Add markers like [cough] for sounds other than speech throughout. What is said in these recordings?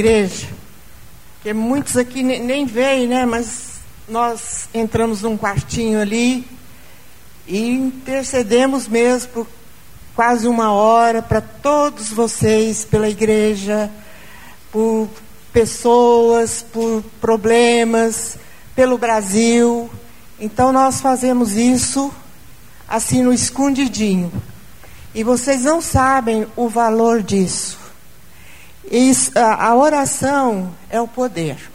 igreja, que muitos aqui nem, nem veem, né? Mas nós entramos num quartinho ali e intercedemos mesmo por quase uma hora para todos vocês, pela igreja, por pessoas, por problemas, pelo Brasil. Então nós fazemos isso assim no escondidinho. E vocês não sabem o valor disso. A, oração é o poder.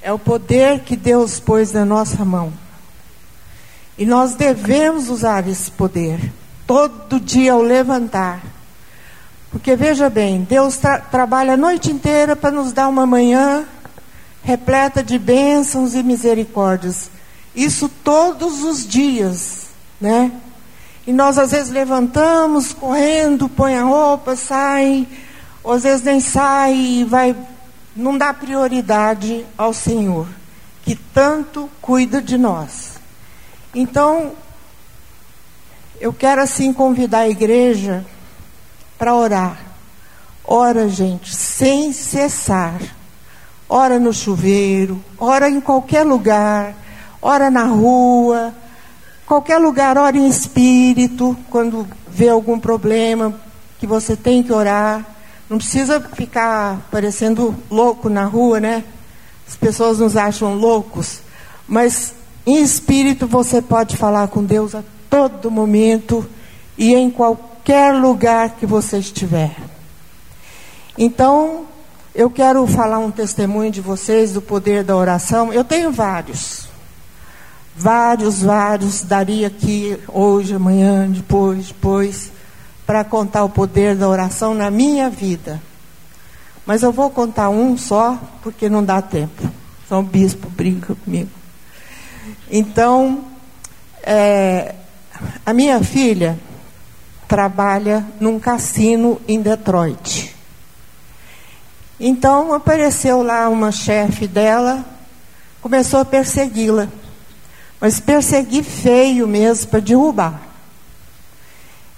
É o poder que Deus pôs na nossa mão. E nós devemos usar esse poder todo dia ao levantar. Porque veja bem, Deus tra trabalha a noite inteira para nos dar uma manhã repleta de bênçãos e misericórdias. Isso todos os dias, né? E nós às vezes levantamos, correndo, põe a roupa, sai, às vezes nem sai e vai, não dá prioridade ao Senhor, que tanto cuida de nós. Então, eu quero assim convidar a igreja para orar. Ora, gente, sem cessar. Ora no chuveiro, ora em qualquer lugar, ora na rua, qualquer lugar, ora em espírito, quando vê algum problema que você tem que orar. Não precisa ficar parecendo louco na rua, né? As pessoas nos acham loucos, mas em espírito você pode falar com Deus a todo momento e em qualquer lugar que você estiver. Então, eu quero falar um testemunho de vocês do poder da oração. Eu tenho vários. Vários, vários. Daria aqui hoje, amanhã, depois, depois, para contar o poder da oração na minha vida. Mas eu vou contar um só, porque não dá tempo. São bispo brinca comigo. Então, é, a minha filha trabalha num cassino em Detroit. Então apareceu lá uma chefe dela, começou a persegui-la. Mas perseguir feio mesmo, para derrubar.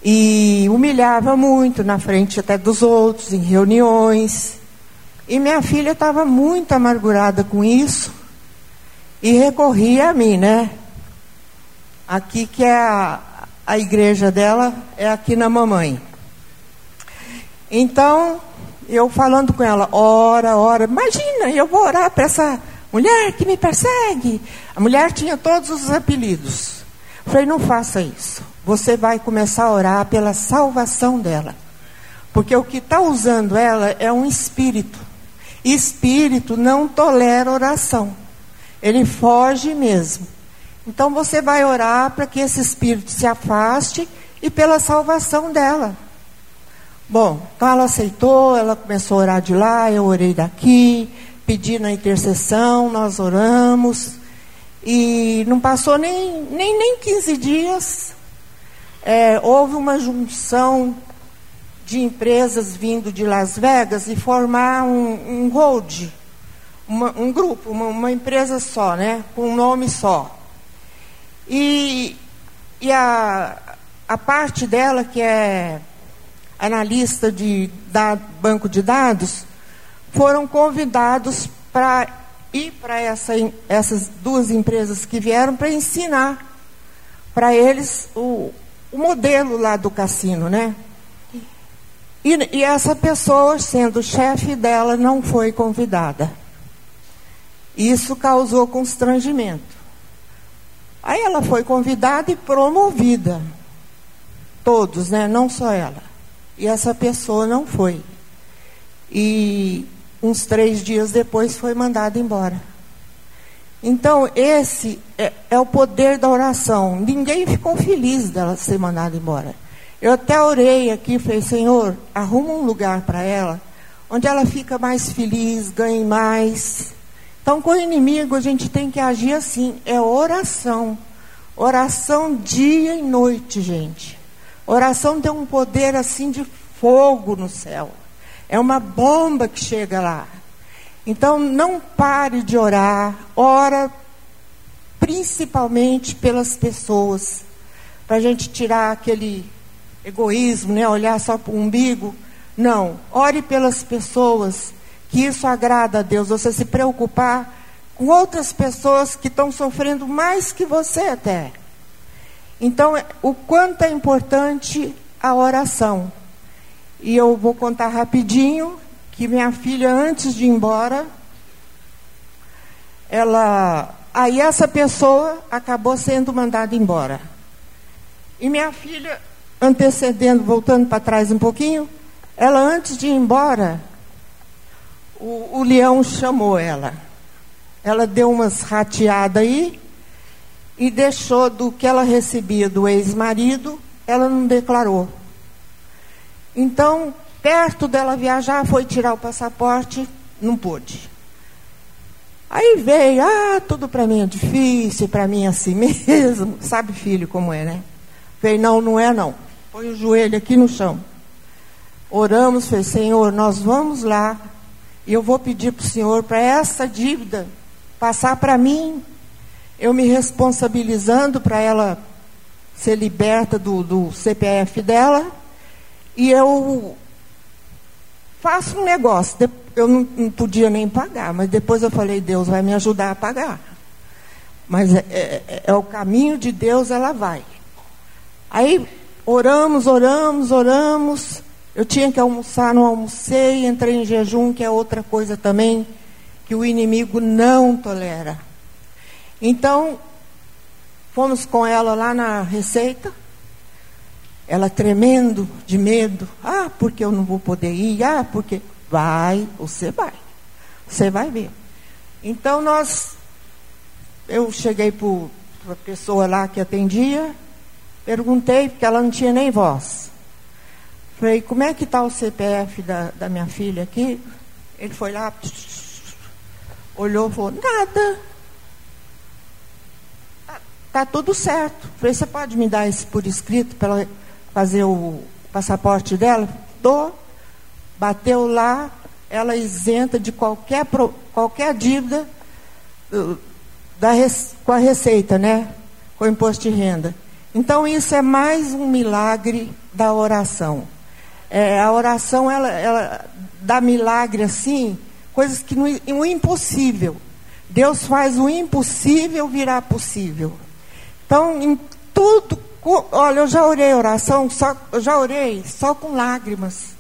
E humilhava muito na frente até dos outros, em reuniões. E minha filha estava muito amargurada com isso e recorria a mim, né? Aqui que é a, a igreja dela, é aqui na mamãe. Então, eu falando com ela, ora, ora, imagina, eu vou orar para essa mulher que me persegue. A mulher tinha todos os apelidos. Falei, não faça isso. Você vai começar a orar pela salvação dela. Porque o que está usando ela é um espírito. Espírito não tolera oração. Ele foge mesmo. Então você vai orar para que esse espírito se afaste e pela salvação dela. Bom, então ela aceitou, ela começou a orar de lá, eu orei daqui, pedi na intercessão, nós oramos. E não passou nem, nem, nem 15 dias, é, houve uma junção de empresas vindo de Las Vegas e formar um, um hold, uma, um grupo, uma, uma, empresa só, né, com um nome só. E, e a, a parte dela que é analista de da, banco de dados, foram convidados para ir para essa, essas duas empresas que vieram para ensinar para eles o, o modelo lá do cassino, né? E, e essa pessoa, sendo chefe dela, não foi convidada. Isso causou constrangimento. Aí ela foi convidada e promovida. Todos, né? Não só ela. E essa pessoa não foi. E uns três dias depois foi mandada embora. Então, esse é, é, o poder da oração. Ninguém ficou feliz dela ser mandada embora. Eu até orei aqui falei, Senhor, arruma um lugar para ela, onde ela fica mais feliz, ganhe mais. Então, com o inimigo, a gente tem que agir assim: é oração. Oração dia e noite, gente. Oração tem um poder assim de fogo no céu. É uma bomba que chega lá. Então não pare de orar. Ora principalmente pelas pessoas. Para a gente tirar aquele egoísmo, né? olhar só para o umbigo. Não. Ore pelas pessoas que isso agrada a Deus, você se preocupar com outras pessoas que estão sofrendo mais que você até. Então, o quanto é importante a oração. E eu vou contar rapidinho que minha filha, antes de ir embora, ela. Aí essa pessoa acabou sendo mandada embora. E minha filha, antecedendo, voltando para trás um pouquinho, ela antes de ir embora, o, o leão chamou ela. Ela deu umas rateadas aí e deixou do que ela recebia do ex-marido, ela não declarou. Então, perto dela viajar, foi tirar o passaporte, não pôde. Aí veio, ah, tudo para mim é difícil, para mim é assim mesmo. [laughs] Sabe, filho, como é, né? Veio, não, não é não. Põe o joelho aqui no chão. Oramos, fez, Senhor, nós vamos lá e eu vou pedir para o Senhor para essa dívida passar para mim, eu me responsabilizando para ela ser liberta do, do CPF dela, e eu faço um negócio. Eu não, não, podia nem pagar, mas depois eu falei, Deus vai me ajudar a pagar. Mas é, é, é o caminho de Deus, ela vai. Aí oramos, oramos, oramos. Eu tinha que almoçar, não almocei, entrei em jejum, que é outra coisa também que o inimigo não tolera. Então, fomos com ela lá na receita, ela tremendo de medo. Ah, porque eu não vou poder ir? Ah, porque. Vai, você vai. Você vai ver. Então nós. Eu cheguei para a pessoa lá que atendia, perguntei, porque ela não tinha nem voz. Falei, como é que está o CPF da, da minha filha aqui? Ele foi lá, olhou e falou, nada. Tá, tá tudo certo. Falei, você pode me dar esse por escrito para fazer o passaporte dela? Dou. Bateu lá, ela isenta de qualquer, qualquer dívida uh, da, com a receita, né? Com o imposto de renda. Então, isso é mais um milagre da oração. É, a oração, ela, ela dá milagre assim, coisas que no, o impossível. Deus faz o impossível virar possível. Então, em tudo, olha, eu já orei oração, só, eu já orei só com lágrimas.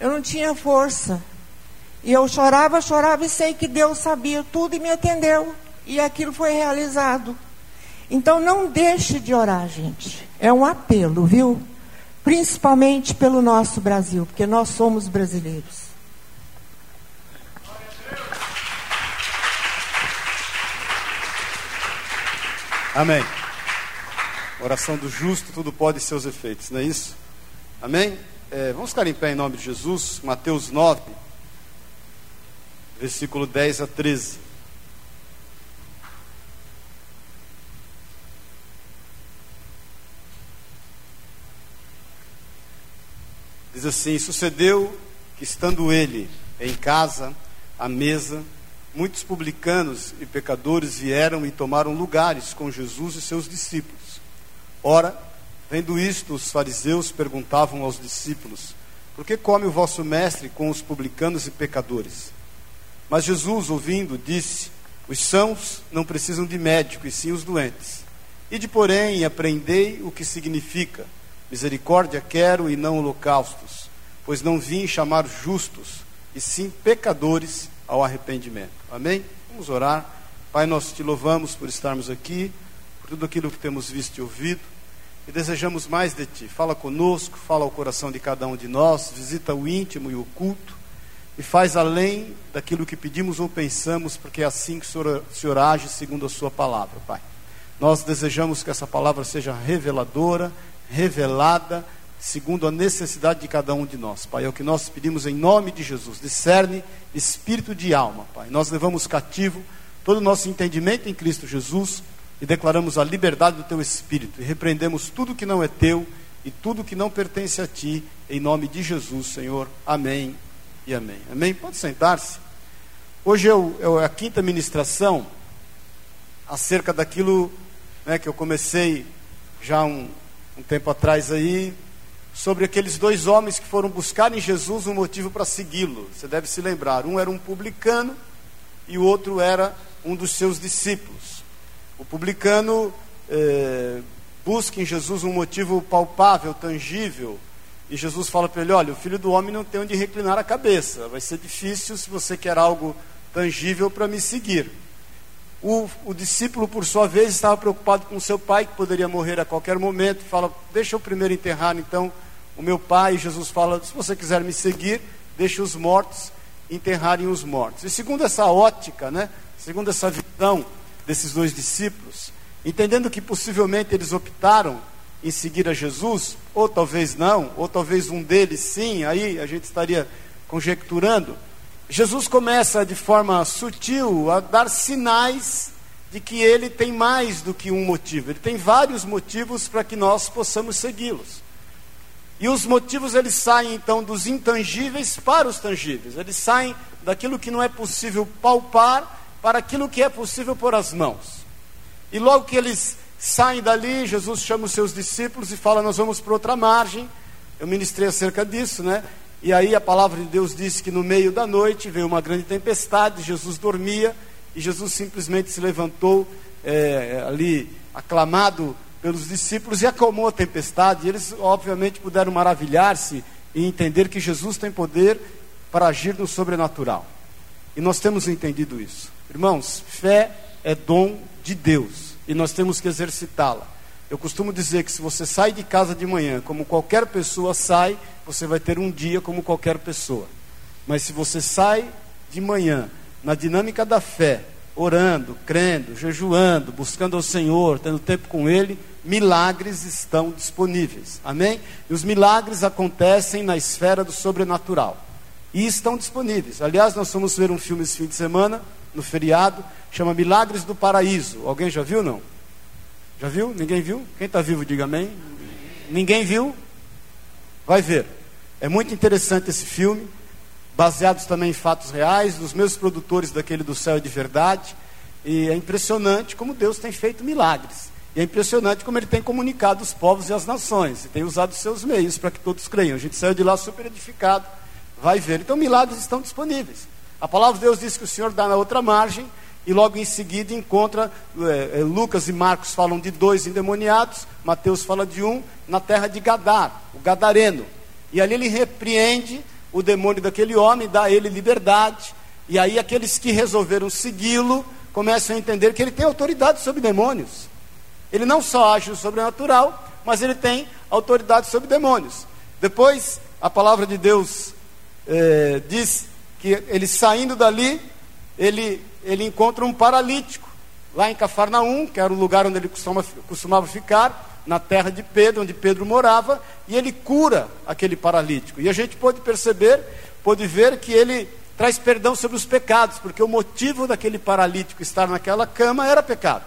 Eu não tinha força. E eu chorava, chorava e sei que Deus sabia tudo e me atendeu. E aquilo foi realizado. Então não deixe de orar, gente. É um apelo, viu? Principalmente pelo nosso Brasil, porque nós somos brasileiros. Amém. Oração do justo, tudo pode seus efeitos, não é isso? Amém? É, vamos ficar em pé em nome de Jesus, Mateus 9, versículo 10 a 13. Diz assim: Sucedeu que, estando ele em casa, à mesa, muitos publicanos e pecadores vieram e tomaram lugares com Jesus e seus discípulos. Ora, vendo isto, os fariseus perguntavam aos discípulos: Por que come o vosso mestre com os publicanos e pecadores? Mas Jesus, ouvindo, disse: Os sãos não precisam de médico, e sim os doentes. Ide, porém, e aprendei o que significa: Misericórdia quero e não holocaustos, pois não vim chamar justos, e sim pecadores ao arrependimento. Amém? Vamos orar. Pai, nós te louvamos por estarmos aqui, por tudo aquilo que temos visto e ouvido, e desejamos mais de ti. Fala conosco, fala ao coração de cada um de nós, visita o íntimo e o culto, e faz além daquilo que pedimos ou pensamos, porque é assim que o Senhor, o Senhor age segundo a Sua palavra, Pai. Nós desejamos que essa palavra seja reveladora, revelada, segundo a necessidade de cada um de nós. Pai, é o que nós pedimos em nome de Jesus. Discerne espírito de alma, Pai. Nós levamos cativo todo o nosso entendimento em Cristo Jesus e declaramos a liberdade do teu espírito e repreendemos tudo que não é teu e tudo que não pertence a ti, em nome de Jesus, Senhor. Amém e amém. Amém? Pode sentar-se. Hoje é, a quinta ministração acerca daquilo né, que eu comecei já um, um tempo atrás aí, sobre aqueles dois homens que foram buscar em Jesus um motivo para segui-lo. Você deve se lembrar: um era um publicano e o outro era um dos seus discípulos. O publicano eh, busca em Jesus um motivo palpável, tangível, e Jesus fala para ele: Olha, o filho do homem não tem onde reclinar a cabeça, vai ser difícil se você quer algo tangível para me seguir. O, o, discípulo, por sua vez, estava preocupado com seu pai, que poderia morrer a qualquer momento. Fala: Deixa eu primeiro enterrar então o meu pai. E Jesus fala: Se você quiser me seguir, deixe os mortos enterrarem os mortos. E segundo essa ótica, né, segundo essa visão desses dois discípulos, entendendo que possivelmente eles optaram em seguir a Jesus, ou talvez não, ou talvez um deles sim, aí a gente estaria conjecturando. Jesus começa de forma sutil a dar sinais de que ele tem mais do que um motivo, ele tem vários motivos para que nós possamos segui-los. E os motivos eles saem então dos intangíveis para os tangíveis, eles saem daquilo que não é possível palpar para aquilo que é possível pôr as mãos. E logo que eles saem dali, Jesus chama os seus discípulos e fala: Nós vamos para outra margem. Eu ministrei acerca disso, né? E aí a palavra de Deus diz que no meio da noite veio uma grande tempestade, Jesus dormia e Jesus simplesmente se levantou é, ali, aclamado pelos discípulos, e acalmou a tempestade. E eles, obviamente, puderam maravilhar-se e entender que Jesus tem poder para agir no sobrenatural. E nós temos entendido isso. Irmãos, fé é dom de Deus e nós temos que exercitá-la. Eu costumo dizer que se você sai de casa de manhã, como qualquer pessoa sai, você vai ter um dia como qualquer pessoa. Mas se você sai de manhã na dinâmica da fé, orando, crendo, jejuando, buscando ao Senhor, tendo tempo com Ele, milagres estão disponíveis. Amém? E os milagres acontecem na esfera do sobrenatural. E estão disponíveis. Aliás, nós fomos ver um filme esse fim de semana, no feriado, chama Milagres do Paraíso. Alguém já viu não? Já viu? Ninguém viu? Quem está vivo, diga amém. Ninguém viu? Vai ver. É muito interessante esse filme, baseados também em fatos reais, dos meus produtores daquele do Céu de Verdade. E é impressionante como Deus tem feito milagres. E é impressionante como ele tem comunicado os povos e as nações. E tem usado seus meios para que todos creiam. A gente saiu de lá super edificado. Vai ver. Então, milagres estão disponíveis. A palavra de Deus diz que o Senhor dá na outra margem e logo em seguida encontra, é, é, Lucas e Marcos falam de dois endemoniados, Mateus fala de um, na terra de Gadar, o Gadareno. E ali ele repreende o demônio daquele homem, dá a ele liberdade. E aí aqueles que resolveram segui-lo começam a entender que ele tem autoridade sobre demônios. Ele não só age no sobrenatural, mas ele tem autoridade sobre demônios. Depois, a palavra de Deus é, diz que ele saindo dali, ele ele encontra um paralítico, lá em Cafarnaum, que era o lugar onde ele costuma, costumava ficar, na terra de Pedro, onde Pedro morava, e ele cura aquele paralítico. E a gente pode perceber, pode ver que ele traz perdão sobre os pecados, porque o motivo daquele paralítico estar naquela cama era pecado.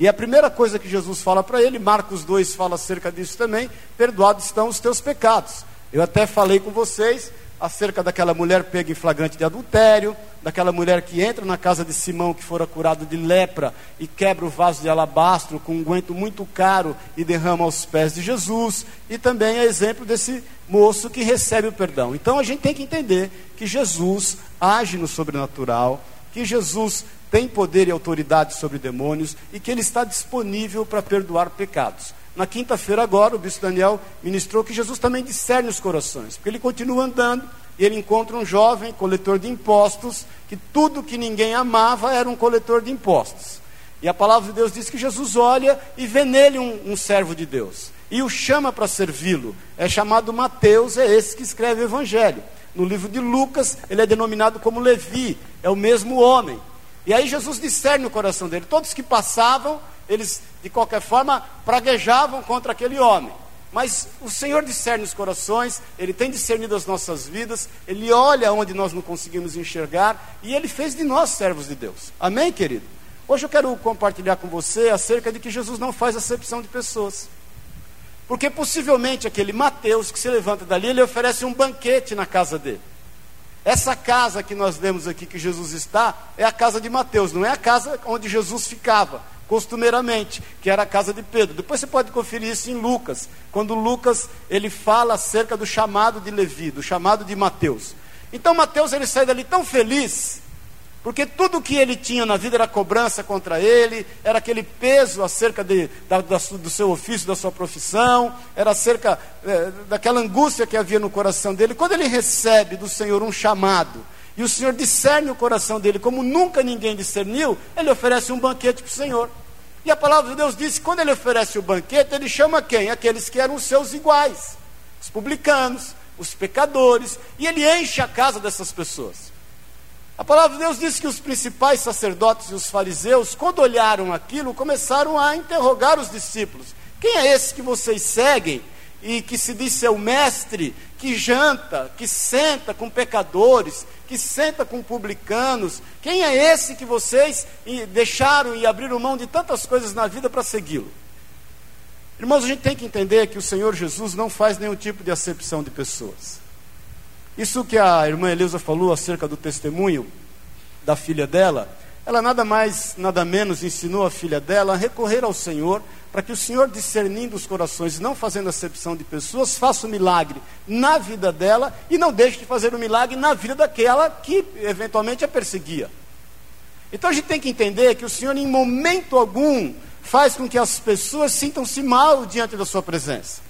E a primeira coisa que Jesus fala para ele, Marcos 2 fala acerca disso também: perdoados estão os teus pecados. Eu até falei com vocês acerca daquela mulher pega em flagrante de adultério, daquela mulher que entra na casa de Simão que fora curado de lepra e quebra o vaso de alabastro com um guento muito caro e derrama aos pés de Jesus, e também é exemplo desse moço que recebe o perdão. Então a gente tem que entender que Jesus age no sobrenatural, que Jesus tem poder e autoridade sobre demônios e que ele está disponível para perdoar pecados. Na quinta-feira, agora, o bispo Daniel ministrou que Jesus também discerne os corações, porque ele continua andando e ele encontra um jovem coletor de impostos, que tudo que ninguém amava era um coletor de impostos. E a palavra de Deus diz que Jesus olha e vê nele um, um servo de Deus e o chama para servi-lo. É chamado Mateus, é esse que escreve o Evangelho. No livro de Lucas, ele é denominado como Levi, é o mesmo homem. E aí Jesus discerne o coração dele. Todos que passavam eles de qualquer forma praguejavam contra aquele homem. Mas o Senhor discerne os corações, Ele tem discernido as nossas vidas, Ele olha onde nós não conseguimos enxergar e Ele fez de nós servos de Deus. Amém, querido? Hoje eu quero compartilhar com você acerca de que Jesus não faz acepção de pessoas. Porque possivelmente aquele Mateus que se levanta dali, ele oferece um banquete na casa dele. Essa casa que nós vemos aqui que Jesus está, é a casa de Mateus, não é a casa onde Jesus ficava costumeiramente, que era a casa de Pedro. Depois você pode conferir isso em Lucas, quando Lucas ele fala acerca do chamado de Levi, do chamado de Mateus. Então Mateus ele sai dali tão feliz, porque tudo que ele tinha na vida era cobrança contra ele, era aquele peso acerca de, da, da, do seu ofício, da sua profissão, era acerca é, daquela angústia que havia no coração dele. Quando ele recebe do Senhor um chamado, e o Senhor discerne o coração dele como nunca ninguém discerniu, ele oferece um banquete para o Senhor. E a palavra de Deus diz que quando ele oferece o banquete, ele chama quem? Aqueles que eram seus iguais, os publicanos, os pecadores, e ele enche a casa dessas pessoas. A palavra de Deus diz que os principais sacerdotes e os fariseus, quando olharam aquilo, começaram a interrogar os discípulos: quem é esse que vocês seguem e que se diz ser o mestre, que janta, que senta com pecadores, que senta com publicanos? Quem é esse que vocês deixaram e abriram mão de tantas coisas na vida para segui-lo? Irmãos, a gente tem que entender que o Senhor Jesus não faz nenhum tipo de acepção de pessoas. Isso que a irmã Eleusa falou acerca do testemunho da filha dela, ela nada mais, nada menos ensinou a filha dela a recorrer ao Senhor, para que o Senhor, discernindo os corações, não fazendo acepção de pessoas, faça o um milagre na vida dela e não deixe de fazer o um milagre na vida daquela que eventualmente a perseguia. Então a gente tem que entender que o Senhor, em momento algum, faz com que as pessoas sintam-se mal diante da sua presença.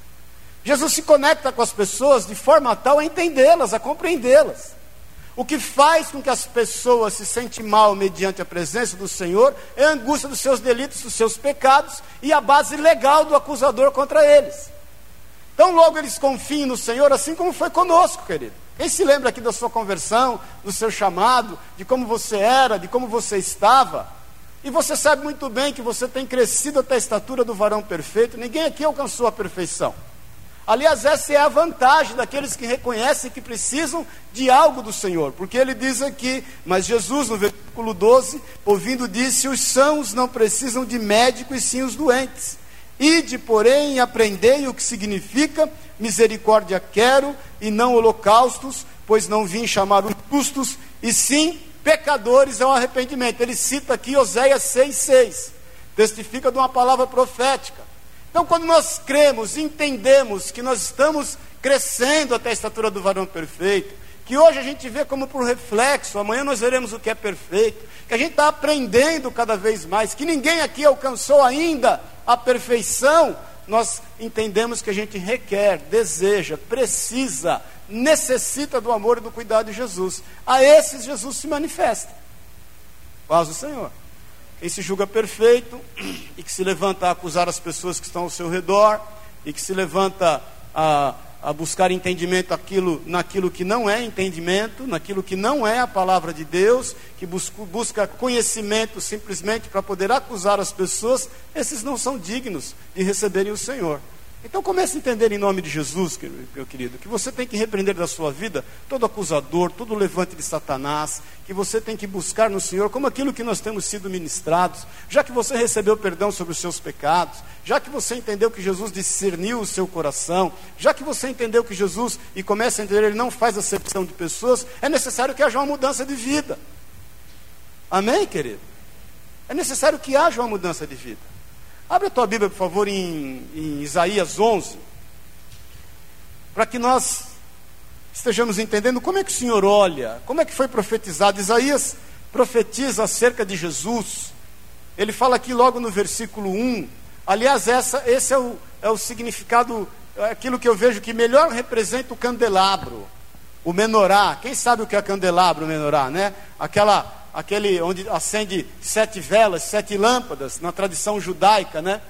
Jesus se conecta com as pessoas de forma tal a entendê-las, a compreendê-las. O que faz com que as pessoas se sentem mal mediante a presença do Senhor é a angústia dos seus delitos, dos seus pecados e a base legal do acusador contra eles. Então, logo eles confiam no Senhor, assim como foi conosco, querido. Quem se lembra aqui da sua conversão, do seu chamado, de como você era, de como você estava? E você sabe muito bem que você tem crescido até a estatura do varão perfeito, ninguém aqui alcançou a perfeição. Aliás, essa é a vantagem daqueles que reconhecem que precisam de algo do Senhor, porque ele diz aqui, mas Jesus, no versículo 12, ouvindo, disse: Os sãos não precisam de médico e sim os doentes. Ide, porém, e aprendei o que significa misericórdia quero e não holocaustos, pois não vim chamar os justos, e sim pecadores ao arrependimento. Ele cita aqui Oséias 6,6, testifica de uma palavra profética. Então, quando nós cremos, entendemos que nós estamos crescendo até a estatura do varão perfeito, que hoje a gente vê como por reflexo, amanhã nós veremos o que é perfeito, que a gente está aprendendo cada vez mais, que ninguém aqui alcançou ainda a perfeição, nós entendemos que a gente requer, deseja, precisa necessita do amor e do cuidado de Jesus. A esses Jesus se manifesta. Paz do Senhor. Quem se julga perfeito e que se levanta a acusar as pessoas que estão ao seu redor e que se levanta a, a buscar entendimento aquilo, naquilo que não é entendimento, naquilo que não é a palavra de Deus, que busca, busca conhecimento simplesmente para poder acusar as pessoas, esses não são dignos de receberem o Senhor. Então comece a entender em nome de Jesus, meu querido, que você tem que repreender da sua vida todo acusador, todo levante de Satanás, que você tem que buscar no Senhor como aquilo que nós temos sido ministrados, já que você recebeu perdão sobre os seus pecados, já que você entendeu que Jesus discerniu o seu coração, já que você entendeu que Jesus, e começa a entender, ele não faz acepção de pessoas, é necessário que haja uma mudança de vida. Amém, querido? É necessário que haja uma mudança de vida. Abre a tua Bíblia, por favor, em, em Isaías 11, para que nós estejamos entendendo como é que o Senhor olha, como é que foi profetizado. Isaías profetiza acerca de Jesus. Ele fala aqui logo no versículo 1. Aliás, essa, esse é o, é o significado, é aquilo que eu vejo que melhor representa o candelabro, o menorá. Quem sabe o que é candelabro, menorá, né? Aquela aquele onde acende sete velas, sete lâmpadas, na tradição judaica, né?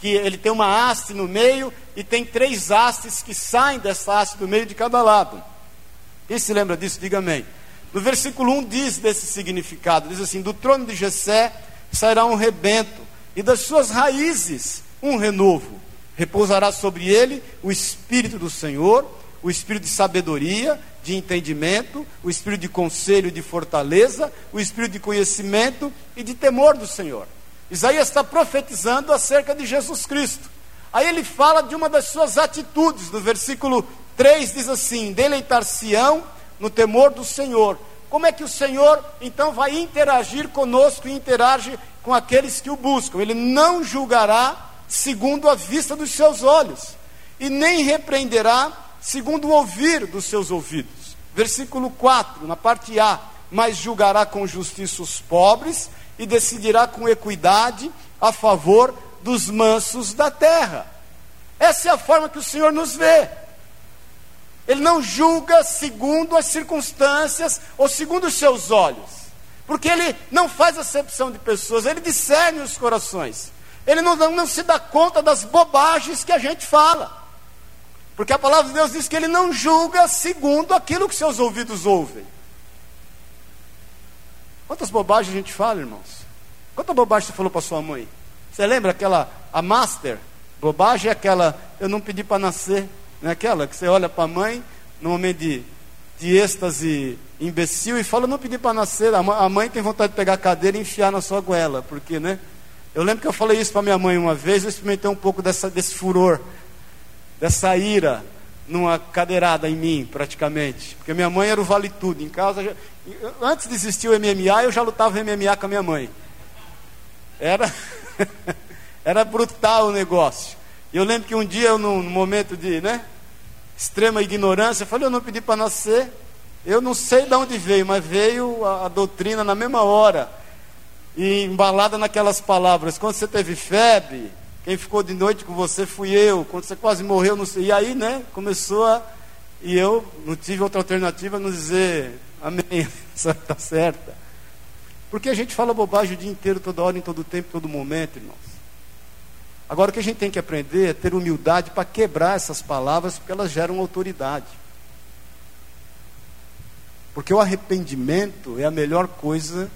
Que ele tem uma haste no meio e tem três hastes que saem dessa haste do meio de cada lado. Quem se lembra disso, diga amém. No versículo 1 diz desse significado: diz assim: Do trono de Jessé sairá um rebento, e das suas raízes um renovo. Repousará sobre ele o espírito do Senhor, o espírito de sabedoria de entendimento, o espírito de conselho de fortaleza, o espírito de conhecimento e de temor do Senhor. Isaías está profetizando acerca de Jesus Cristo. Aí ele fala de uma das suas atitudes, no versículo 3 diz assim: Deleitar-se-ão no temor do Senhor. Como é que o Senhor então vai interagir conosco e interage com aqueles que o buscam. Ele não julgará segundo a vista dos seus olhos, e nem repreenderá segundo o ouvir dos seus ouvidos. Versículo 4, na parte A: Mas julgará com justiça os pobres e decidirá com equidade a favor dos mansos da terra. Essa é a forma que o Senhor nos vê. Ele não julga segundo as circunstâncias ou segundo os seus olhos, porque ele não faz acepção de pessoas, ele discerne os corações. Ele não, não, se dá conta das bobagens que a gente fala. Porque a palavra de Deus diz que ele não julga segundo aquilo que seus ouvidos ouvem. Quantas bobagens a gente fala, irmãos? Quanta bobagem você falou para sua mãe? Você lembra aquela, a master? Bobagem é aquela, eu não pedi para nascer. Não é aquela que você olha para a mãe, no momento de, de êxtase imbecil, e fala, eu não pedi para nascer. A mãe tem vontade de pegar a cadeira e enfiar na sua goela, porque, né? Eu lembro que eu falei isso para minha mãe uma vez, eu experimentei um pouco dessa, desse furor, dessa ira, numa cadeirada em mim, praticamente. Porque minha mãe era o vale tudo. Em casa, já, antes de existir o MMA, eu já lutava MMA com a minha mãe. Era, [laughs] era brutal o negócio. E eu lembro que um dia, eu, num, momento de né, extrema ignorância, eu falei: Eu não pedi para nascer. Eu não sei de onde veio, mas veio a, a doutrina na mesma hora e embalada naquelas palavras. Quando você teve febre, quem ficou de noite com você fui eu. Quando você quase morreu, não sei. E aí, né, começou a. E eu não tive outra alternativa a não dizer amém, [laughs] está certa. Porque a gente fala bobagem o dia inteiro, toda hora, em todo tempo, todo momento, irmãos. Agora o que a gente tem que aprender é ter humildade para quebrar essas palavras, porque elas geram autoridade. Porque o arrependimento é a melhor coisa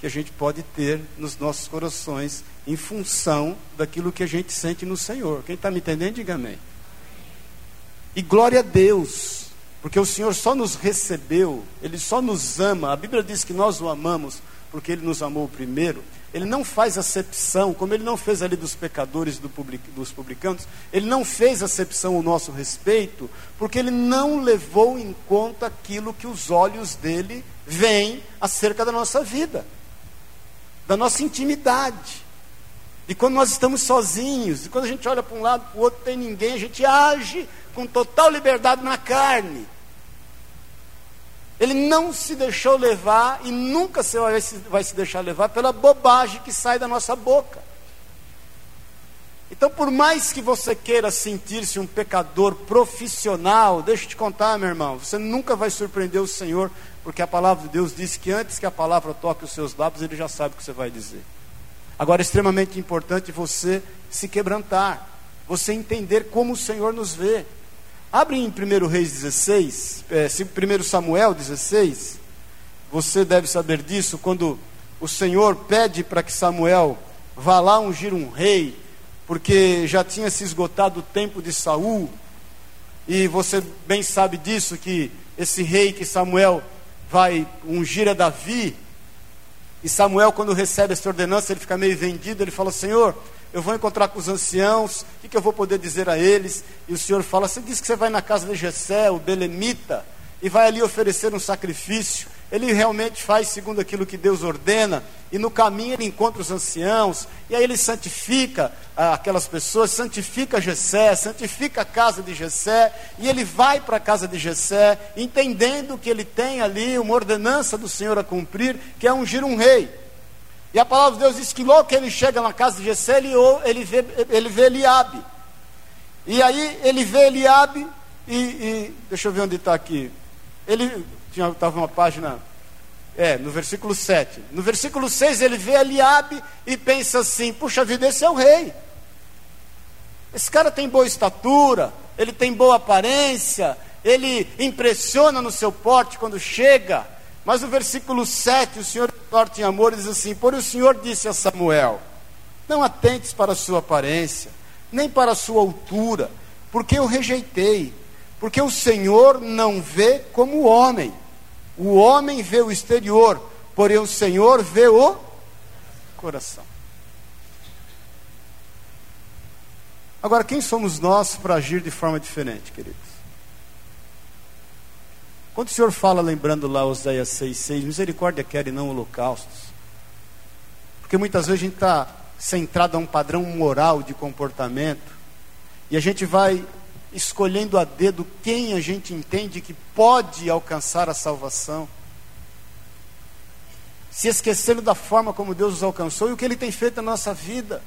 que a gente pode ter nos nossos corações em função daquilo que a gente sente no Senhor. Quem está me entendendo, diga amém. E glória a Deus, porque o Senhor só nos recebeu, Ele só nos ama. A Bíblia diz que nós o amamos porque Ele nos amou primeiro. Ele não faz acepção, como Ele não fez ali dos pecadores do public, dos publicanos, Ele não fez acepção ao nosso respeito, porque Ele não levou em conta aquilo que os olhos dele veem acerca da nossa vida da nossa intimidade. E quando nós estamos sozinhos, e quando a gente olha para um lado, para o outro, tem ninguém, a gente age com total liberdade na carne. Ele não se deixou levar e nunca vai se, vai se deixar levar pela bobagem que sai da nossa boca. Então, por mais que você queira sentir-se um pecador profissional, deixa eu te contar, meu irmão, você nunca vai surpreender o Senhor porque a palavra de Deus diz que antes que a palavra toque os seus lábios, ele já sabe o que você vai dizer. Agora, é extremamente importante você se quebrantar, você entender como o Senhor nos vê. Abre em 1 Reis 16, é, 1 Samuel 16, você deve saber disso, quando o Senhor pede para que Samuel vá lá ungir um rei, porque já tinha se esgotado o tempo de Saul, e você bem sabe disso, que esse rei que Samuel vai ungir a Davi. E Samuel, quando recebe essa ordenança, ele fica meio vendido. Ele fala: Senhor, eu vou encontrar com os anciãos, o que, que eu vou poder dizer a eles? E o Senhor fala: Você disse que você vai na casa de Jessé, o Belemita, e vai ali oferecer um sacrifício ele realmente faz segundo aquilo que Deus ordena, e no caminho ele encontra os anciãos, e aí ele santifica ah, aquelas pessoas, santifica Jessé, santifica a casa de Jessé, e ele vai para a casa de Jessé, entendendo que ele tem ali uma ordenança do Senhor a cumprir, que é ungir um rei. E a palavra de Deus diz que logo que ele chega na casa de Jessé, ele, ele, vê, ele vê Eliabe. E aí ele vê Eliabe, e, e deixa eu ver onde está aqui. Ele estava uma página, é, no versículo 7. No versículo 6 ele vê Eliabe e pensa assim: puxa vida, esse é o rei. Esse cara tem boa estatura, ele tem boa aparência, ele impressiona no seu porte quando chega. Mas no versículo 7, o Senhor torta em amor diz assim: Por o Senhor disse a Samuel: Não atentes para a sua aparência, nem para a sua altura, porque eu rejeitei, porque o Senhor não vê como homem. O homem vê o exterior, porém o Senhor vê o coração. Agora, quem somos nós para agir de forma diferente, queridos? Quando o Senhor fala, lembrando lá Oséias 6,6, misericórdia quer e não holocaustos. Porque muitas vezes a gente está centrado a um padrão moral de comportamento e a gente vai escolhendo a dedo quem a gente entende que pode alcançar a salvação, se esquecendo da forma como Deus os alcançou e o que Ele tem feito na nossa vida,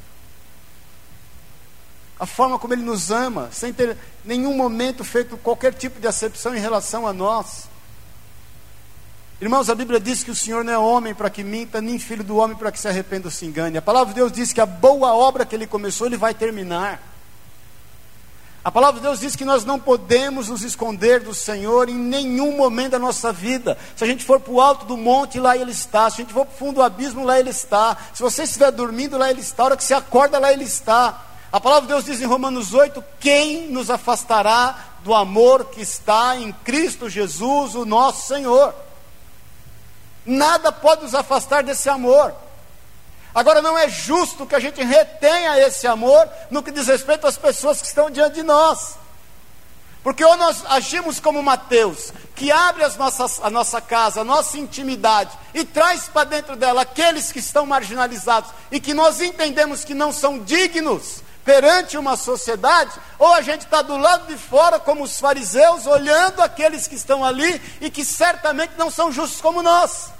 a forma como Ele nos ama, sem ter nenhum momento feito qualquer tipo de acepção em relação a nós. Irmãos, a Bíblia diz que o Senhor não é homem para que minta, nem filho do homem para que se arrependa ou se engane. A palavra de Deus diz que a boa obra que ele começou, ele vai terminar. A palavra de Deus diz que nós não podemos nos esconder do Senhor em nenhum momento da nossa vida. Se a gente for para o alto do monte, lá Ele está. Se a gente for para o fundo do abismo, lá Ele está. Se você estiver dormindo, lá Ele está. A hora que você acorda, lá Ele está. A palavra de Deus diz em Romanos 8: Quem nos afastará do amor que está em Cristo Jesus, o nosso Senhor? Nada pode nos afastar desse amor. Agora, não é justo que a gente retenha esse amor no que diz respeito às pessoas que estão diante de nós. Porque ou nós agimos como Mateus, que abre as nossas, a nossa casa, a nossa intimidade e traz para dentro dela aqueles que estão marginalizados e que nós entendemos que não são dignos perante uma sociedade, ou a gente está do lado de fora, como os fariseus, olhando aqueles que estão ali e que certamente não são justos como nós.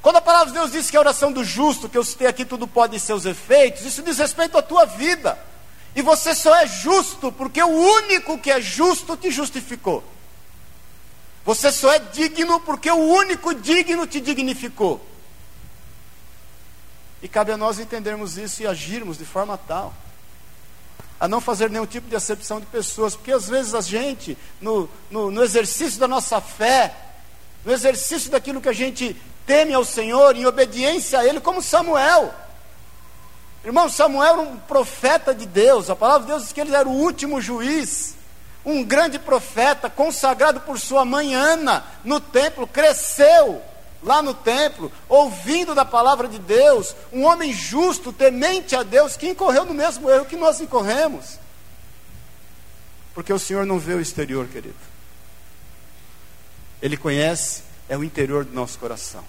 Quando a palavra de Deus diz que a oração do justo, que eu citei aqui, tudo pode em seus efeitos, isso diz respeito à tua vida. E você só é justo porque o único que é justo te justificou. Você só é digno porque o único digno te dignificou. E cabe a nós entendermos isso e agirmos de forma tal a não fazer nenhum tipo de acepção de pessoas, porque às vezes a gente, no, no, no exercício da nossa fé, no exercício daquilo que a gente teme ao Senhor, em obediência a Ele, como Samuel. Irmão, Samuel era um profeta de Deus, a palavra de Deus diz que ele era o último juiz, um grande profeta, consagrado por sua mãe Ana no templo, cresceu lá no templo, ouvindo da palavra de Deus, um homem justo, temente a Deus, que incorreu no mesmo erro que nós incorremos. Porque o Senhor não vê o exterior, querido. Ele conhece é o interior do nosso coração.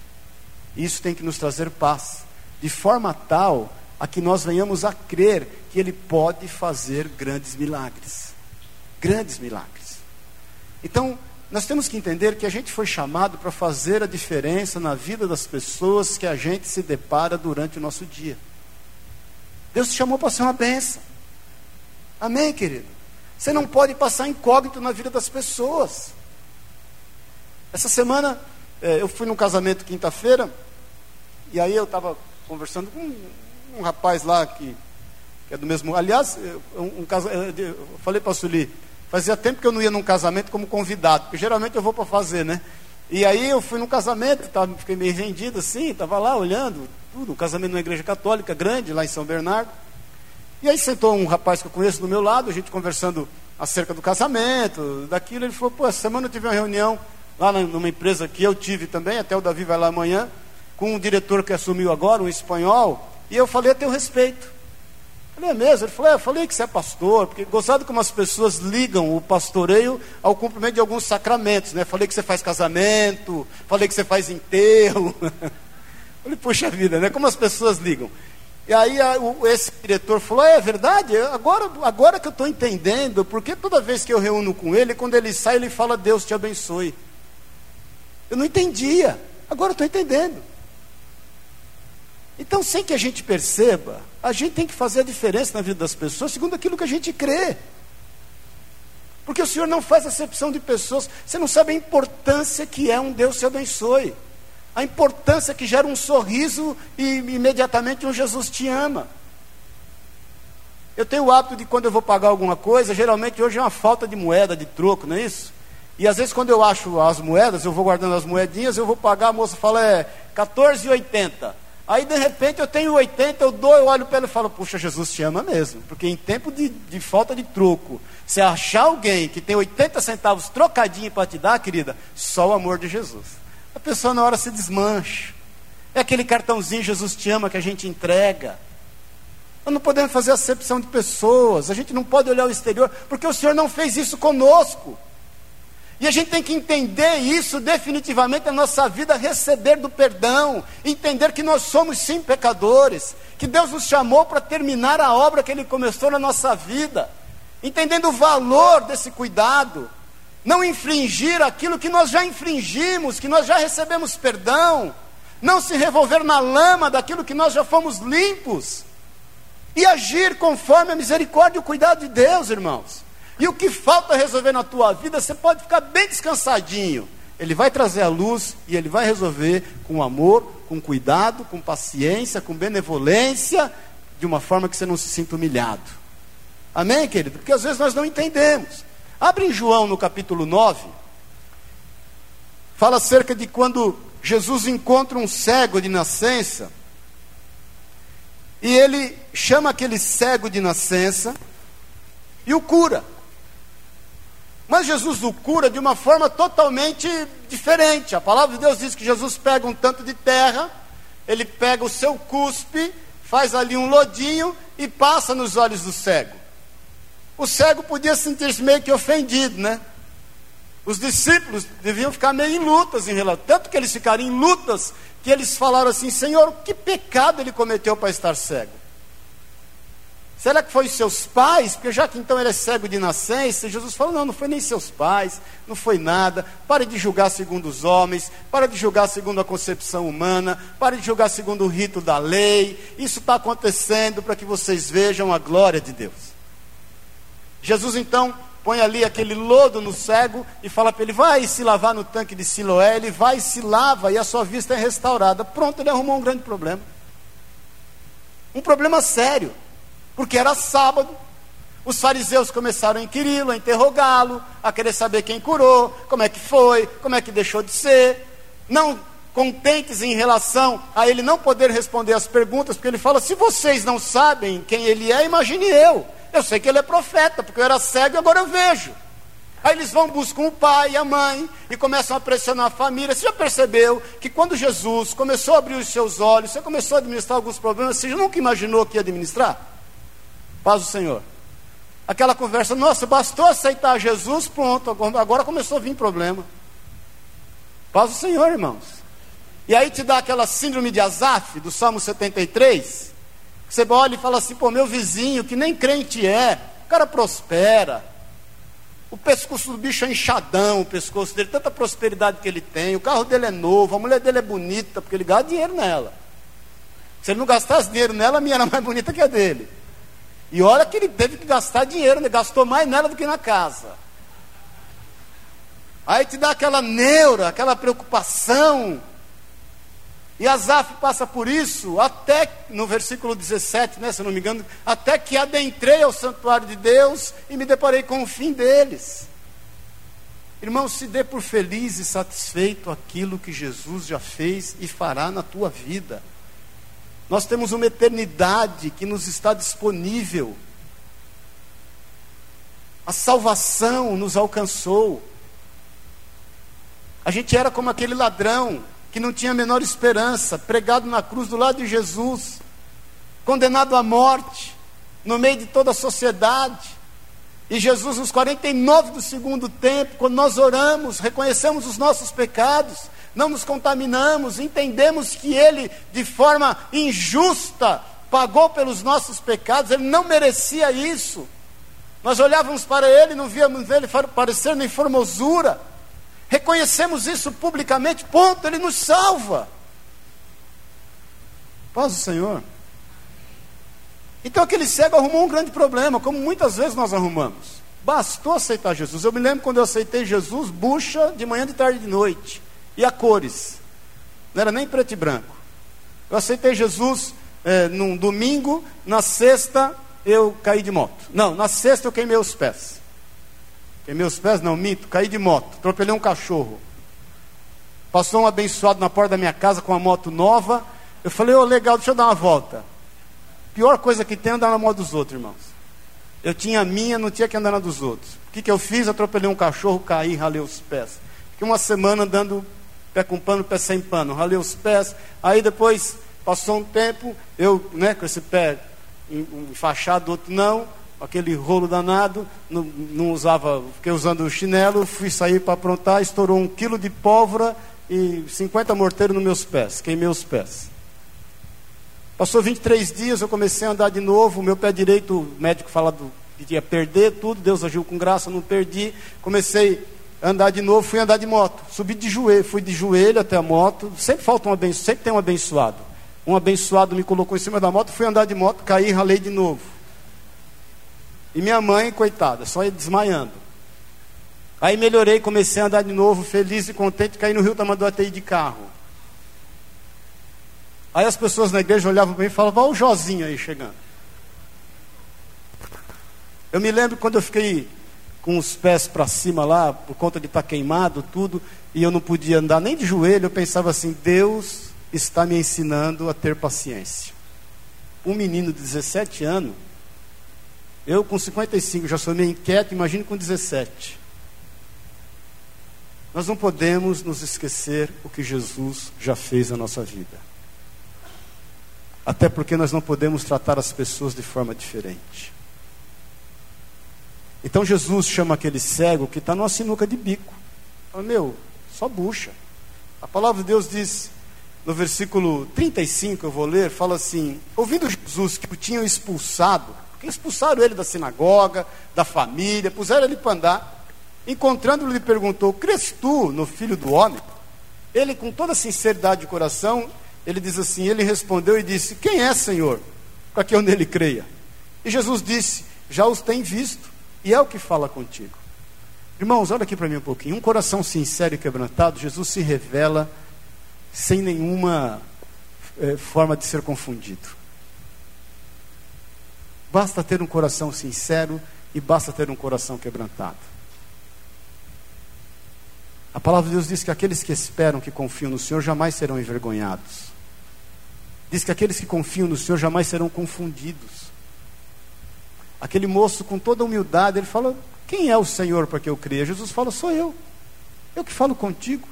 Isso tem que nos trazer paz, de forma tal a que nós venhamos a crer que Ele pode fazer grandes milagres. Grandes milagres. Então, nós temos que entender que a gente foi chamado para fazer a diferença na vida das pessoas que a gente se depara durante o nosso dia. Deus te chamou para ser uma benção. Amém, querido? Você não pode passar incógnito na vida das pessoas. Essa semana é, eu fui num casamento quinta-feira, e aí eu estava conversando com um, um, rapaz lá que, que, é do mesmo. Aliás, um, um eu falei para a Sueli, fazia tempo que eu não ia num casamento como convidado, porque geralmente eu vou para fazer, né? E aí eu fui num casamento, tava, fiquei meio vendido assim, estava lá olhando, tudo, um casamento numa igreja católica grande, lá em São Bernardo. E aí sentou um rapaz que eu conheço do meu lado, a gente conversando acerca do casamento, daquilo, ele falou, pô, essa semana eu tive uma reunião lá numa empresa que eu tive também, até o Davi vai lá amanhã, com um diretor que assumiu agora, um espanhol, e eu falei a teu respeito. Falei, é mesmo? Ele falou, é, eu falei que você é pastor, porque gostado como as pessoas ligam o pastoreio ao cumprimento de alguns sacramentos, né? Falei que você faz casamento, falei que você faz enterro. [laughs] falei, puxa vida, né? Como as pessoas ligam. E aí a, o, esse diretor falou: é verdade, agora, agora que eu estou entendendo, porque toda vez que eu reúno com ele, quando ele sai, ele fala: Deus te abençoe. Eu não entendia, agora estou entendendo. Então, sem que a gente perceba, a gente tem que fazer a diferença na vida das pessoas segundo aquilo que a gente crê. Porque o Senhor não faz acepção de pessoas, você não sabe a importância que é um Deus te abençoe, a importância que gera um sorriso e imediatamente um Jesus te ama. Eu tenho o hábito de quando eu vou pagar alguma coisa, geralmente hoje é uma falta de moeda, de troco, não é isso? E às vezes quando eu acho as moedas, eu vou guardando as moedinhas, eu vou pagar, a moça fala, é 14,80. Aí de repente eu tenho 80, eu dou, eu olho para ela e falo, puxa, Jesus te ama mesmo. Porque em tempo de, de falta de troco, se achar alguém que tem 80 centavos trocadinho para te dar, querida, só o amor de Jesus. A pessoa na hora se desmancha. É aquele cartãozinho Jesus te ama que a gente entrega. Nós não podemos fazer acepção de pessoas, a gente não pode olhar o exterior, porque o Senhor não fez isso conosco. E a gente tem que entender isso definitivamente na nossa vida, receber do perdão, entender que nós somos sim pecadores, que Deus nos chamou para terminar a obra que Ele começou na nossa vida, entendendo o valor desse cuidado, não infringir aquilo que nós já infringimos, que nós já recebemos perdão, não se revolver na lama daquilo que nós já fomos limpos, e agir conforme a misericórdia e o cuidado de Deus, irmãos. E o que falta resolver na tua vida, você pode ficar bem descansadinho. Ele vai trazer a luz e ele vai resolver com amor, com cuidado, com paciência, com benevolência, de uma forma que você não se sinta humilhado. Amém, querido? Porque às vezes nós não entendemos. Abre em João no capítulo 9. Fala acerca de quando Jesus encontra um cego de nascença. E ele chama aquele cego de nascença e o cura. Mas Jesus o cura de uma forma totalmente diferente. A palavra de Deus diz que Jesus pega um tanto de terra, ele pega o seu cuspe, faz ali um lodinho e passa nos olhos do cego. O cego podia sentir-se meio que ofendido, né? Os discípulos deviam ficar meio em lutas em relação, tanto que eles ficaram em lutas que eles falaram assim: Senhor, que pecado ele cometeu para estar cego? Será que foi seus pais? Porque já que então ele é cego de nascença, Jesus falou: não, não foi nem seus pais, não foi nada. Pare de julgar segundo os homens, para de julgar segundo a concepção humana, pare de julgar segundo o rito da lei. Isso está acontecendo para que vocês vejam a glória de Deus. Jesus então põe ali aquele lodo no cego e fala para ele: vai se lavar no tanque de Siloé. Ele vai e se lava e a sua vista é restaurada. Pronto, ele arrumou um grande problema. Um problema sério porque era sábado. Os fariseus começaram a inquiri-lo, a interrogá-lo, a querer saber quem curou, como é que foi, como é que deixou de ser. Não contentes em relação a ele não poder responder as perguntas, porque ele fala: se vocês não sabem quem ele é, imagine eu. Eu sei que ele é profeta, porque eu era cego e agora eu vejo. Aí eles vão, buscam o pai e a mãe e começam a pressionar a família. Você já percebeu que quando Jesus começou a abrir os seus olhos, você começou a administrar alguns problemas, você nunca imaginou que ia administrar? Paz do Senhor. Aquela conversa, nossa, bastou aceitar Jesus, pronto, agora começou a vir problema. Paz do Senhor, irmãos. E aí te dá aquela síndrome de Azaf, do Salmo 73. Você olha e fala assim, pô, meu vizinho, que nem crente é, o cara prospera. O pescoço do bicho é inchadão, o pescoço dele, tanta prosperidade que ele tem, o carro dele é novo, a mulher dele é bonita, porque ele gasta dinheiro nela. Se ele não gastasse dinheiro nela, a minha era mais bonita que a dele. E olha que ele teve que gastar dinheiro, ele gastou mais nela do que na casa. Aí te dá aquela neura, aquela preocupação. E Asaf passa por isso até no versículo 17, né, se não me engano, até que adentrei ao santuário de Deus e me deparei com o fim deles. Irmão, se dê por feliz e satisfeito aquilo que Jesus já fez e fará na tua vida. Nós temos uma eternidade que nos está disponível. A salvação nos alcançou. A gente era como aquele ladrão que não tinha a menor esperança, pregado na cruz do lado de Jesus, condenado à morte, no meio de toda a sociedade. E Jesus, nos 49 do segundo tempo, quando nós oramos, reconhecemos os nossos pecados, não nos contaminamos, entendemos que Ele, de forma injusta, pagou pelos nossos pecados, Ele não merecia isso. Nós olhávamos para Ele, não víamos Ele parecendo em formosura, reconhecemos isso publicamente, ponto, Ele nos salva. Paz do Senhor. Então aquele cego arrumou um grande problema, como muitas vezes nós arrumamos. Bastou aceitar Jesus. Eu me lembro quando eu aceitei Jesus, bucha de manhã, de tarde e de noite e a cores. Não era nem preto e branco. Eu aceitei Jesus é, num domingo, na sexta eu caí de moto. Não, na sexta eu queimei os pés. Queimei os pés, não, minto, caí de moto, atropelei um cachorro. Passou um abençoado na porta da minha casa com uma moto nova. Eu falei, ô oh, legal, deixa eu dar uma volta. Pior coisa que tem é andar na moto dos outros, irmãos. Eu tinha a minha, não tinha que andar na dos outros. O que, que eu fiz? Atropelei um cachorro, caí, ralei os pés. Fiquei uma semana andando pé com pano, pé sem pano, ralei os pés. Aí depois passou um tempo, eu, né, com esse pé enfaixado, outro não, aquele rolo danado, não, não usava, fiquei usando o chinelo, fui sair para aprontar, estourou um quilo de pólvora e 50 morteiros nos meus pés, queimei os pés. Passou 23 dias, eu comecei a andar de novo, meu pé direito, o médico falava que ia perder tudo, Deus agiu com graça, não perdi. Comecei andar de novo, fui andar de moto. Subi de joelho, fui de joelho até a moto. Sempre falta um abençoado, sempre tem um abençoado. Um abençoado me colocou em cima da moto, fui andar de moto, caí, ralei de novo. E minha mãe, coitada, só ia desmaiando. Aí melhorei, comecei a andar de novo, feliz e contente, caí no rio Tamanduateí de carro. Aí as pessoas na igreja olhavam para mim e falavam, olha o Jozinho aí chegando. Eu me lembro quando eu fiquei com os pés para cima lá, por conta de estar tá queimado, tudo, e eu não podia andar nem de joelho, eu pensava assim: Deus está me ensinando a ter paciência. Um menino de 17 anos, eu com 55 já sou meio inquieto, imagine com 17. Nós não podemos nos esquecer o que Jesus já fez na nossa vida. Até porque nós não podemos tratar as pessoas de forma diferente. Então Jesus chama aquele cego que está numa sinuca de bico. Fala, meu, só bucha. A palavra de Deus diz, no versículo 35, eu vou ler, fala assim: ouvindo Jesus que o tinham expulsado, porque expulsaram ele da sinagoga, da família, puseram ele para andar, encontrando-o, lhe perguntou: Crês tu no filho do homem? Ele, com toda sinceridade de coração, ele diz assim: Ele respondeu e disse: Quem é, Senhor? Para que eu nele creia. E Jesus disse: Já os tem visto, e é o que fala contigo. Irmãos, olha aqui para mim um pouquinho. Um coração sincero e quebrantado, Jesus se revela sem nenhuma é, forma de ser confundido. Basta ter um coração sincero e basta ter um coração quebrantado. A palavra de Deus diz que aqueles que esperam, que confiam no Senhor, jamais serão envergonhados. Diz que aqueles que confiam no Senhor jamais serão confundidos. Aquele moço, com toda humildade, ele fala: Quem é o Senhor para que eu creia? Jesus fala: Sou eu. Eu que falo contigo.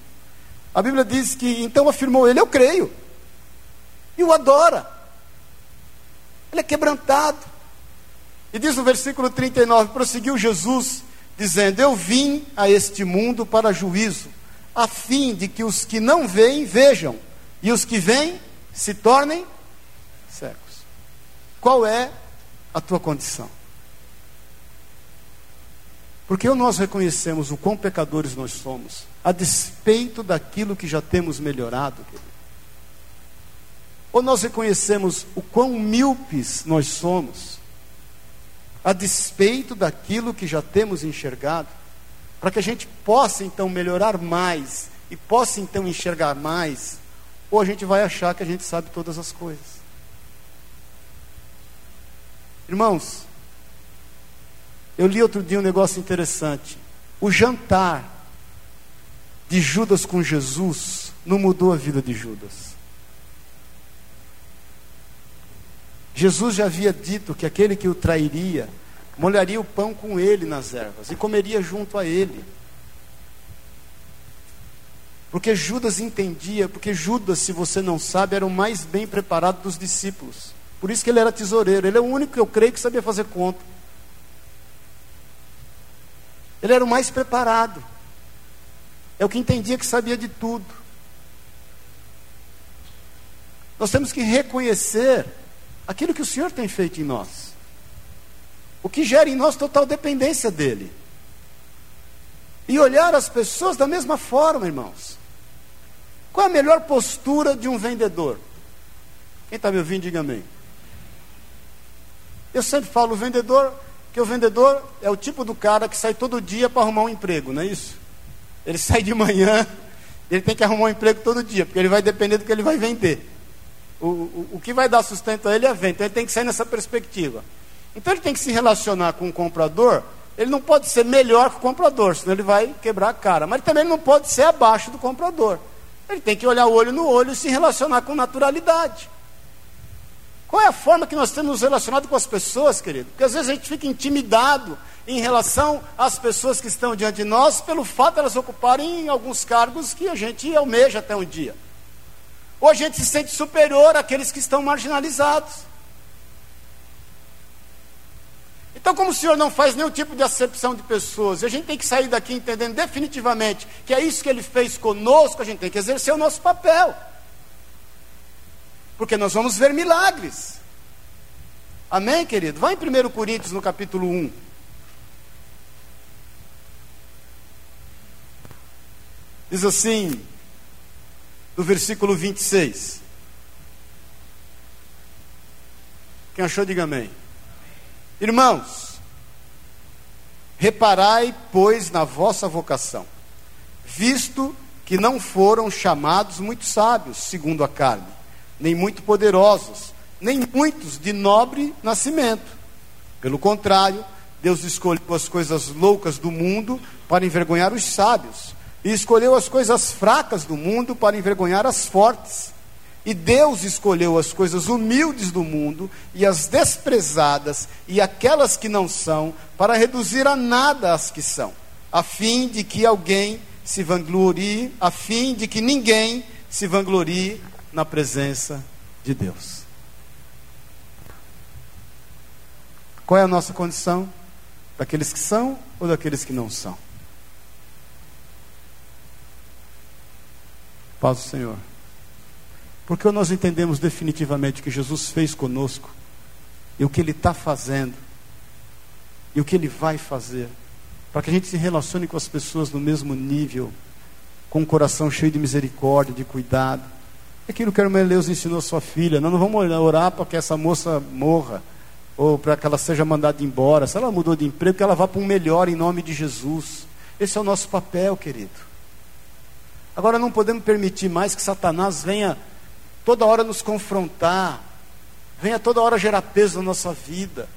A Bíblia diz que então afirmou ele: Eu creio. E o adora. Ele é quebrantado. E diz no versículo 39: prosseguiu Jesus, dizendo: Eu vim a este mundo para juízo, a fim de que os que não veem vejam, e os que veem se tornem cegos. Qual é a tua condição? Porque nós reconhecemos o quão pecadores nós somos, a despeito daquilo que já temos melhorado. Ou nós reconhecemos o quão míopes nós somos, a despeito daquilo que já temos enxergado, para que a gente possa então melhorar mais e possa então enxergar mais ou a gente vai achar que a gente sabe todas as coisas. Irmãos, eu li outro dia um negócio interessante. O jantar de Judas com Jesus não mudou a vida de Judas. Jesus já havia dito que aquele que o trairia molharia o pão com ele nas ervas e comeria junto a ele. Porque Judas entendia, porque Judas, se você não sabe, era o mais bem preparado dos discípulos. Por isso que ele era tesoureiro. Ele é o único que eu creio que sabia fazer conta. Ele era o mais preparado. É o que entendia que sabia de tudo. Nós temos que reconhecer aquilo que o Senhor tem feito em nós. O que gera em nós total dependência dele. E olhar as pessoas da mesma forma, irmãos. Qual é a melhor postura de um vendedor? Quem está me ouvindo, diga amém. Eu sempre falo, o vendedor, que o vendedor é o tipo do cara que sai todo dia para arrumar um emprego, não é isso? Ele sai de manhã, ele tem que arrumar um emprego todo dia, porque ele vai depender do que ele vai vender. O, o, o que vai dar sustento a ele é a venda, então ele tem que sair nessa perspectiva. Então ele tem que se relacionar com o comprador, ele não pode ser melhor que o comprador, senão ele vai quebrar a cara, mas também não pode ser abaixo do comprador. Ele tem que olhar o olho no olho e se relacionar com naturalidade. Qual é a forma que nós temos nos relacionado com as pessoas, querido? Porque às vezes a gente fica intimidado em relação às pessoas que estão diante de nós, pelo fato de elas ocuparem alguns cargos que a gente almeja até um dia. Ou a gente se sente superior àqueles que estão marginalizados. Então, como o Senhor não faz nenhum tipo de acepção de pessoas, a gente tem que sair daqui entendendo definitivamente que é isso que Ele fez conosco, a gente tem que exercer o nosso papel. Porque nós vamos ver milagres. Amém, querido? Vai em 1 Coríntios, no capítulo 1. Diz assim, no versículo 26. Quem achou, diga amém. Irmãos, reparai, pois, na vossa vocação, visto que não foram chamados muitos sábios, segundo a carne, nem muito poderosos, nem muitos de nobre nascimento. Pelo contrário, Deus escolheu as coisas loucas do mundo para envergonhar os sábios, e escolheu as coisas fracas do mundo para envergonhar as fortes. E Deus escolheu as coisas humildes do mundo e as desprezadas e aquelas que não são, para reduzir a nada as que são, a fim de que alguém se vanglorie, a fim de que ninguém se vanglorie na presença de Deus. Qual é a nossa condição? Daqueles que são ou daqueles que não são? Paz do Senhor. Porque nós entendemos definitivamente o que Jesus fez conosco, e o que Ele está fazendo, e o que Ele vai fazer, para que a gente se relacione com as pessoas no mesmo nível, com um coração cheio de misericórdia, de cuidado. É aquilo que a irmã Eleus ensinou sua filha: nós não vamos orar para que essa moça morra ou para que ela seja mandada embora. Se ela mudou de emprego, que ela vá para um melhor em nome de Jesus. Esse é o nosso papel, querido. Agora não podemos permitir mais que Satanás venha toda hora nos confrontar, venha toda hora gerar peso na nossa vida.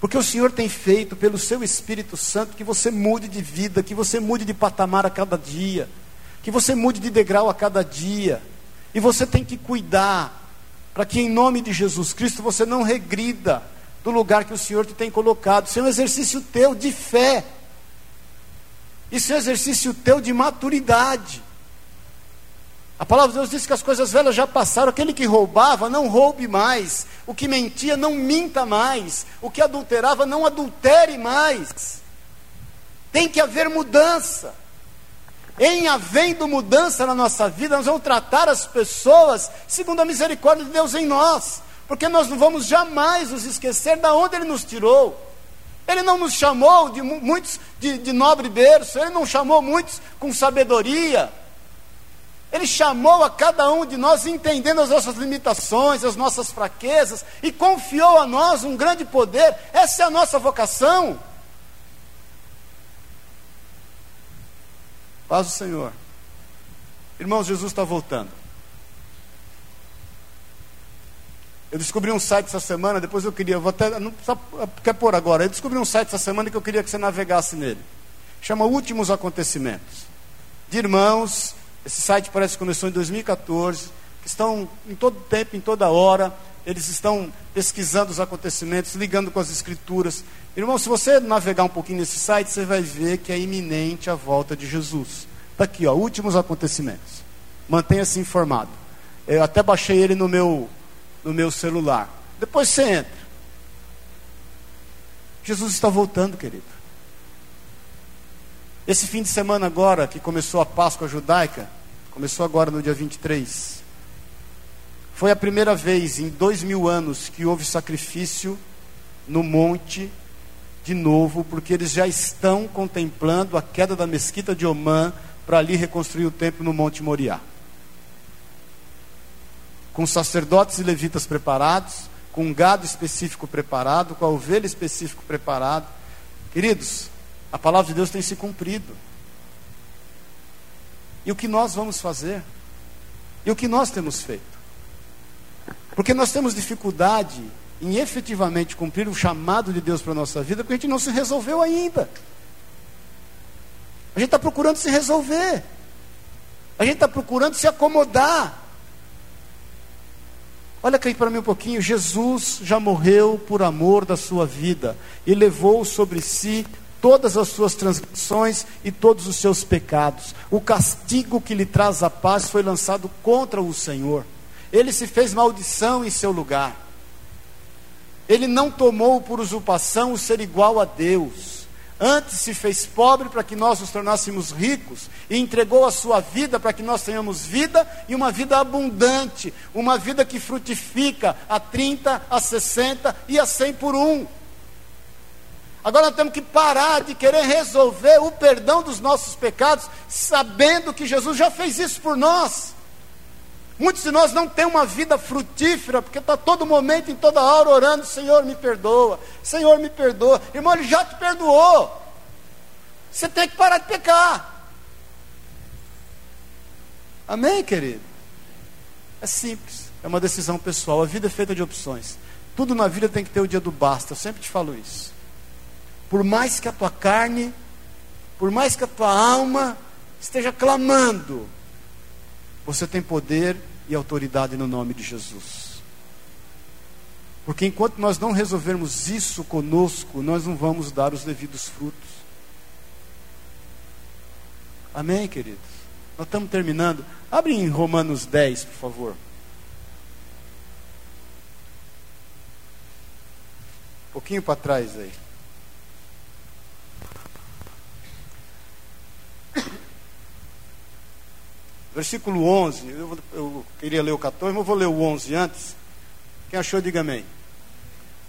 Porque o Senhor tem feito pelo seu Espírito Santo que você mude de vida, que você mude de patamar a cada dia, que você mude de degrau a cada dia. E você tem que cuidar para que em nome de Jesus Cristo você não regrida do lugar que o Senhor te tem colocado. Isso é um exercício teu de fé. Isso é um exercício teu de maturidade. A palavra de Deus diz que as coisas velhas já passaram. Aquele que roubava, não roube mais. O que mentia, não minta mais. O que adulterava, não adultere mais. Tem que haver mudança. Em havendo mudança na nossa vida, nós vamos tratar as pessoas segundo a misericórdia de Deus em nós porque nós não vamos jamais nos esquecer de onde Ele nos tirou. Ele não nos chamou de muitos de, de nobre berço, Ele não chamou muitos com sabedoria. Ele chamou a cada um de nós entendendo as nossas limitações, as nossas fraquezas, e confiou a nós um grande poder. Essa é a nossa vocação. Paz do Senhor. Irmãos, Jesus está voltando. Eu descobri um site essa semana, depois eu queria, vou até, não precisa, quer pôr agora, eu descobri um site essa semana que eu queria que você navegasse nele. Chama Últimos Acontecimentos. De irmãos, esse site parece que começou em 2014, que estão em todo tempo, em toda hora, eles estão pesquisando os acontecimentos, ligando com as escrituras. Irmão, se você navegar um pouquinho nesse site, você vai ver que é iminente a volta de Jesus. Está aqui, ó, últimos acontecimentos. Mantenha-se informado. Eu até baixei ele no meu no meu celular. Depois você entra. Jesus está voltando, querido. Esse fim de semana agora, que começou a Páscoa judaica, começou agora no dia 23, foi a primeira vez em dois mil anos que houve sacrifício no monte de novo, porque eles já estão contemplando a queda da mesquita de Omã para ali reconstruir o templo no Monte Moriá com sacerdotes e levitas preparados, com um gado específico preparado, com a ovelha específico preparado. Queridos, a palavra de Deus tem se cumprido. E o que nós vamos fazer? E o que nós temos feito? Porque nós temos dificuldade em efetivamente cumprir o chamado de Deus para a nossa vida, porque a gente não se resolveu ainda. A gente está procurando se resolver. A gente está procurando se acomodar. Olha aqui para mim um pouquinho. Jesus já morreu por amor da sua vida e levou sobre si todas as suas transgressões e todos os seus pecados. O castigo que lhe traz a paz foi lançado contra o Senhor. Ele se fez maldição em seu lugar. Ele não tomou por usurpação o ser igual a Deus. Antes se fez pobre para que nós nos tornássemos ricos e entregou a sua vida para que nós tenhamos vida e uma vida abundante, uma vida que frutifica a 30, a 60 e a 100 por um. Agora nós temos que parar de querer resolver o perdão dos nossos pecados, sabendo que Jesus já fez isso por nós. Muitos de nós não têm uma vida frutífera, porque está todo momento, em toda hora, orando: Senhor, me perdoa, Senhor, me perdoa. Irmão, Ele já te perdoou. Você tem que parar de pecar. Amém, querido? É simples, é uma decisão pessoal. A vida é feita de opções. Tudo na vida tem que ter o dia do basta, eu sempre te falo isso. Por mais que a tua carne, por mais que a tua alma esteja clamando, você tem poder e autoridade no nome de Jesus. Porque enquanto nós não resolvermos isso conosco, nós não vamos dar os devidos frutos. Amém, queridos? Nós estamos terminando. Abre em Romanos 10, por favor. Um pouquinho para trás aí. Versículo 11, eu, eu, queria ler o 14, mas vou ler o 11 antes. Quem achou, diga amém.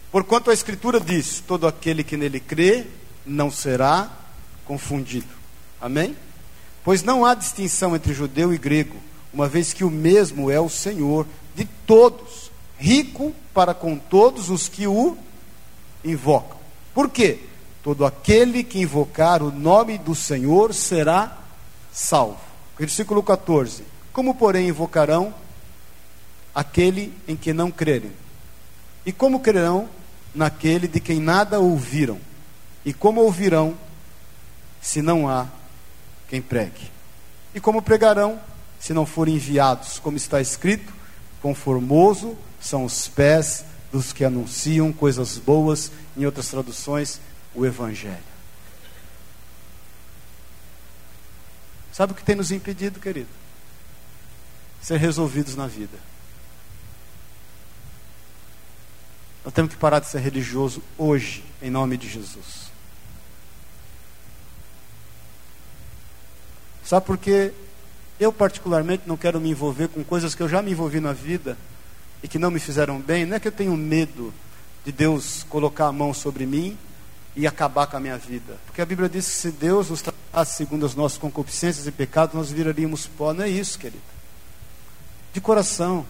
Porquanto a Escritura diz: Todo aquele que nele crê não será confundido. Amém? Pois não há distinção entre judeu e grego, uma vez que o mesmo é o Senhor de todos, rico para com todos os que o invocam. Por quê? Todo aquele que invocar o nome do Senhor será salvo. Versículo 14: Como, porém, invocarão aquele em que não crerem? E como crerão naquele de quem nada ouviram? E como ouvirão se não há quem pregue? E como pregarão se não forem enviados? Como está escrito: Conformoso são os pés dos que anunciam coisas boas, em outras traduções, o Evangelho. Sabe o que tem nos impedido, querido? Ser resolvidos na vida. Nós temos que parar de ser religioso hoje, em nome de Jesus. Sabe por quê? Eu, particularmente, não quero me envolver com coisas que eu já me envolvi na vida e que não me fizeram bem. Não é que eu tenho medo de Deus colocar a mão sobre mim e acabar com a minha vida. Porque a Bíblia diz que se Deus nos tratasse segundo as nossas concupiscências e pecados, nós viraríamos pó. Não é isso, querido. De coração.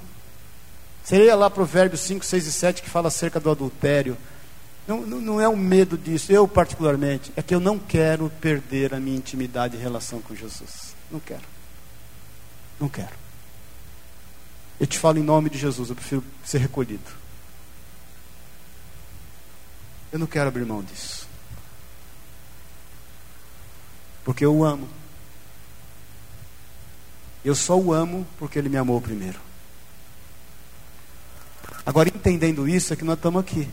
Seria lá Provérbios 5, 6 e 7 que fala acerca do adultério. Não, não, não é um medo disso, eu particularmente, é que eu não quero perder a minha intimidade e relação com Jesus. Não quero. Não quero. Eu te falo em nome de Jesus, eu prefiro ser recolhido. Eu não quero abrir mão disso. Porque eu o amo. Eu só o amo porque ele me amou primeiro. Agora, entendendo isso, é que nós estamos aqui.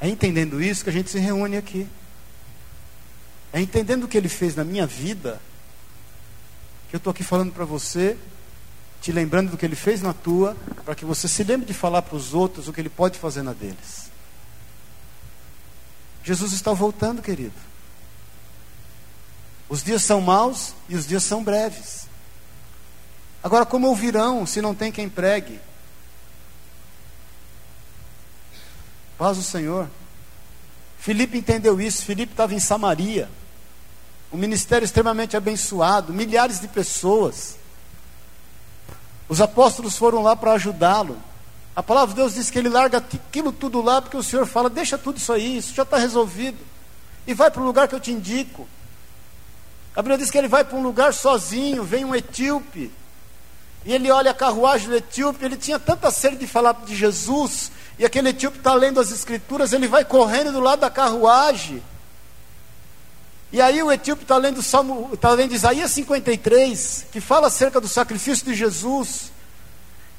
É entendendo isso que a gente se reúne aqui. É entendendo o que ele fez na minha vida, que eu estou aqui falando para você, te lembrando do que ele fez na tua, para que você se lembre de falar para os outros o que ele pode fazer na deles. Jesus está voltando, querido. Os dias são maus e os dias são breves. Agora, como ouvirão se não tem quem pregue? Paz o Senhor. Filipe entendeu isso. Filipe estava em Samaria. Um ministério extremamente abençoado, milhares de pessoas. Os apóstolos foram lá para ajudá-lo. A palavra de Deus diz que ele larga aquilo tudo lá, porque o Senhor fala: deixa tudo isso aí, isso já está resolvido. E vai para o lugar que eu te indico. A Bíblia diz que ele vai para um lugar sozinho, vem um etíope. E ele olha a carruagem do etíope, ele tinha tanta sede de falar de Jesus, e aquele etíope está lendo as escrituras, ele vai correndo do lado da carruagem. E aí o etíope está lendo, Salmo, tá lendo Isaías 53, que fala acerca do sacrifício de Jesus.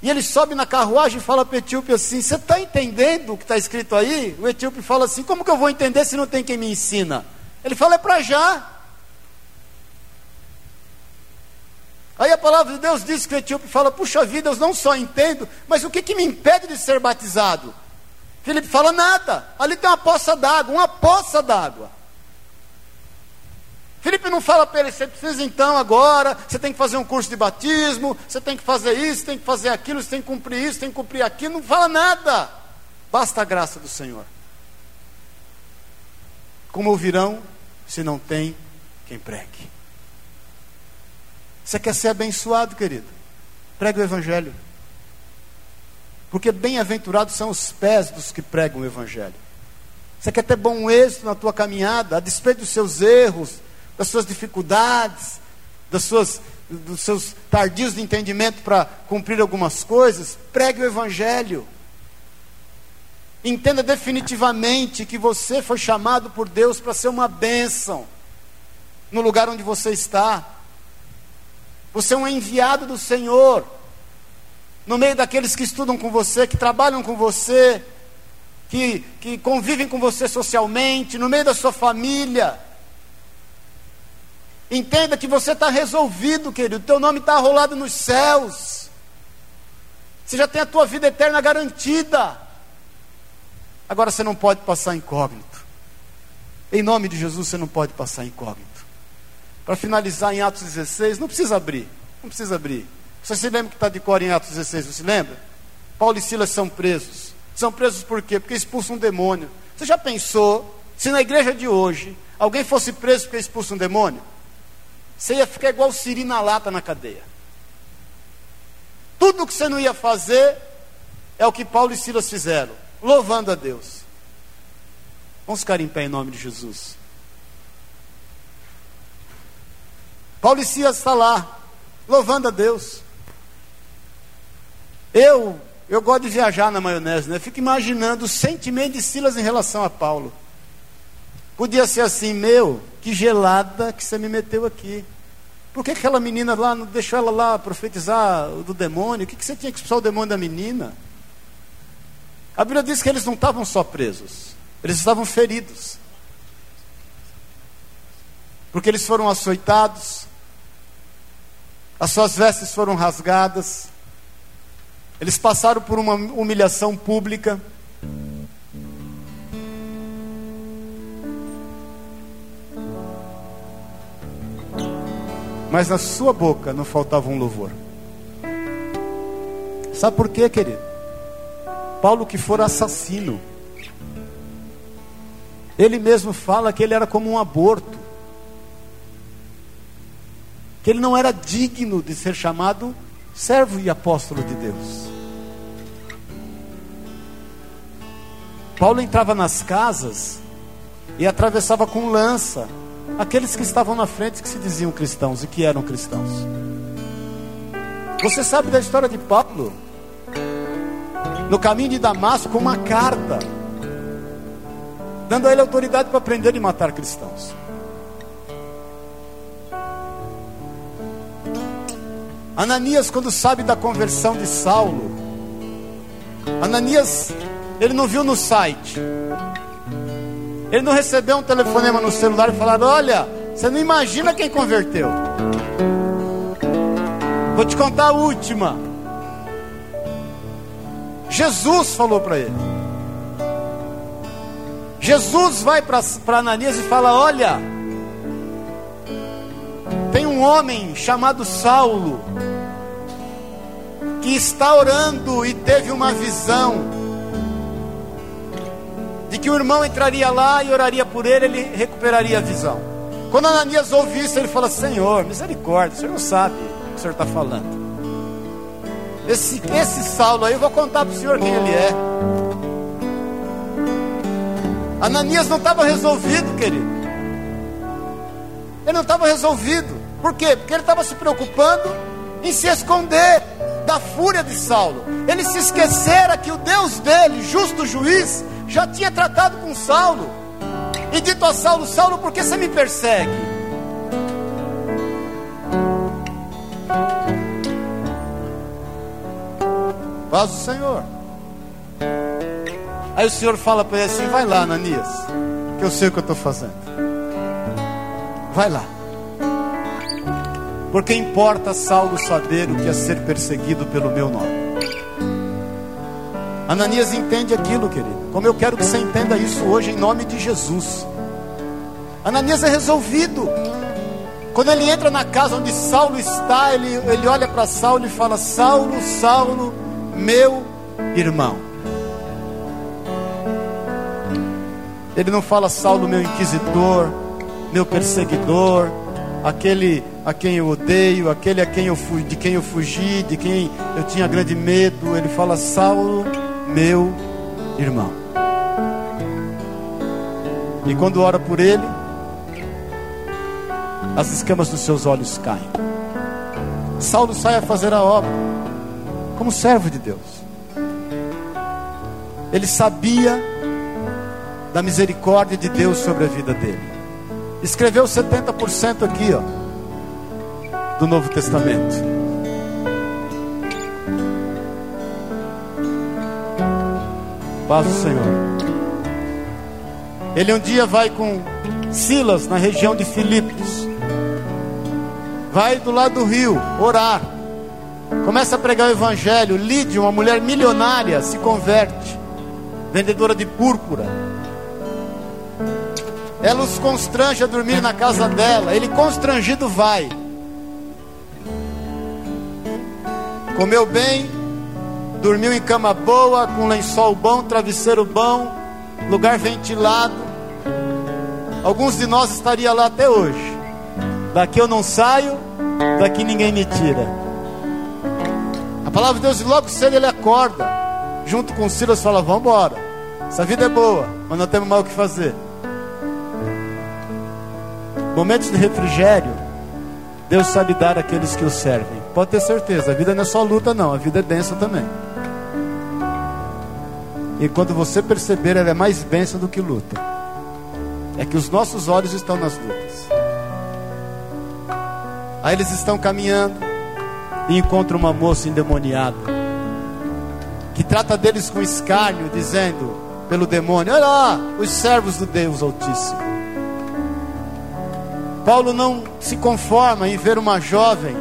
E ele sobe na carruagem e fala para o etíope assim: Você está entendendo o que está escrito aí? O etíope fala assim: Como que eu vou entender se não tem quem me ensina? Ele fala: É para já. Aí a palavra de Deus diz que o etíope fala: Puxa vida, eu não só entendo, mas o que, que me impede de ser batizado? Filipe fala: nada, ali tem uma poça d'água, uma poça d'água. Felipe não fala para ele, você precisa então agora, você tem que fazer um curso de batismo, você tem que fazer isso, tem que fazer aquilo, você tem que cumprir isso, tem que cumprir aquilo, não fala nada. Basta a graça do Senhor. Como ouvirão se não tem quem pregue? Você quer ser abençoado, querido? Pregue o Evangelho. Porque bem-aventurados são os pés dos que pregam o Evangelho. Você quer ter bom êxito na tua caminhada, a despeito dos seus erros, das suas dificuldades, das suas, dos seus tardios de entendimento para cumprir algumas coisas, pregue o Evangelho. Entenda definitivamente que você foi chamado por Deus para ser uma bênção no lugar onde você está. Você é um enviado do Senhor, no meio daqueles que estudam com você, que trabalham com você, que, que convivem com você socialmente, no meio da sua família. Entenda que você está resolvido, querido. Teu nome está arrolado nos céus. Você já tem a tua vida eterna garantida. Agora você não pode passar incógnito. Em nome de Jesus você não pode passar incógnito. Para finalizar em Atos 16, não precisa abrir. Não precisa abrir. Você se lembra que está de cor em Atos 16, você se lembra? Paulo e Silas são presos. São presos por quê? Porque expulsam um demônio. Você já pensou se na igreja de hoje alguém fosse preso porque expulsa um demônio? Você ia ficar igual Siri na lata na cadeia. Tudo que você não ia fazer é o que Paulo e Silas fizeram, louvando a Deus. Vamos ficar em pé em nome de Jesus. Paulo e Silas está lá, louvando a Deus. Eu, eu gosto de viajar na maionese, né? Fico imaginando o sentimento de Silas em relação a Paulo. Podia ser assim, meu, que gelada que você me meteu aqui. Por que aquela menina lá não deixou ela lá profetizar do demônio? O que, que você tinha que expulsar o demônio da menina? A Bíblia diz que eles não estavam só presos, eles estavam feridos. Porque eles foram açoitados, as suas vestes foram rasgadas, eles passaram por uma humilhação pública. Mas na sua boca não faltava um louvor. Sabe por quê, querido? Paulo, que for assassino, ele mesmo fala que ele era como um aborto, que ele não era digno de ser chamado servo e apóstolo de Deus. Paulo entrava nas casas e atravessava com lança aqueles que estavam na frente que se diziam cristãos e que eram cristãos. Você sabe da história de Paulo? No caminho de Damasco, uma carta, dando a ele autoridade para prender e matar cristãos. Ananias, quando sabe da conversão de Saulo, Ananias, ele não viu no site, ele não recebeu um telefonema no celular e falaram: Olha, você não imagina quem converteu. Vou te contar a última. Jesus falou para ele. Jesus vai para Ananias e fala: Olha, tem um homem chamado Saulo que está orando e teve uma visão de que o irmão entraria lá e oraria por ele, ele recuperaria a visão. Quando Ananias ouve isso, ele fala: Senhor, misericórdia, o senhor não sabe o que o senhor está falando. Esse, esse Saulo aí, eu vou contar para o senhor quem ele é. Ananias não estava resolvido, querido. Ele não estava resolvido. Por quê? Porque ele estava se preocupando em se esconder da fúria de Saulo. Ele se esquecera que o Deus dele, justo juiz, já tinha tratado com Saulo. E dito a Saulo: Saulo, por que você me persegue? Faz o Senhor. Aí o Senhor fala para ele assim: vai lá, Ananias, que eu sei o que eu estou fazendo. Vai lá. Porque importa Saulo saber o que é ser perseguido pelo meu nome. Ananias entende aquilo, querido. Como eu quero que você entenda isso hoje, em nome de Jesus. Ananias é resolvido. Quando ele entra na casa onde Saulo está, ele, ele olha para Saulo e fala: Saulo, Saulo, meu irmão. Ele não fala Saulo, meu inquisidor, meu perseguidor, aquele a quem eu odeio, aquele a quem eu de quem eu fugi, de quem eu tinha grande medo. Ele fala Saulo, meu irmão. E quando ora por ele, as escamas dos seus olhos caem. Saulo sai a fazer a obra, como servo de Deus. Ele sabia da misericórdia de Deus sobre a vida dele. Escreveu 70% aqui, ó, do Novo Testamento. Paz do Senhor. Ele um dia vai com Silas na região de Filipos. Vai do lado do rio orar. Começa a pregar o evangelho. Lídia, uma mulher milionária, se converte. Vendedora de púrpura. Ela os constrange a dormir na casa dela. Ele constrangido vai. Comeu bem, dormiu em cama boa, com lençol bom, travesseiro bom, lugar ventilado. Alguns de nós estaria lá até hoje. Daqui eu não saio, daqui ninguém me tira. A palavra de Deus, logo cedo ele acorda, junto com Silas, fala: Vamos embora. Essa vida é boa, mas não temos mais o que fazer. Momentos de refrigério, Deus sabe dar àqueles que o servem. Pode ter certeza, a vida não é só luta, não, a vida é densa também. E quando você perceber, ela é mais bênção do que luta. É que os nossos olhos estão nas lutas. Aí eles estão caminhando e encontram uma moça endemoniada que trata deles com escárnio, dizendo pelo demônio: Olha lá, os servos do Deus Altíssimo. Paulo não se conforma em ver uma jovem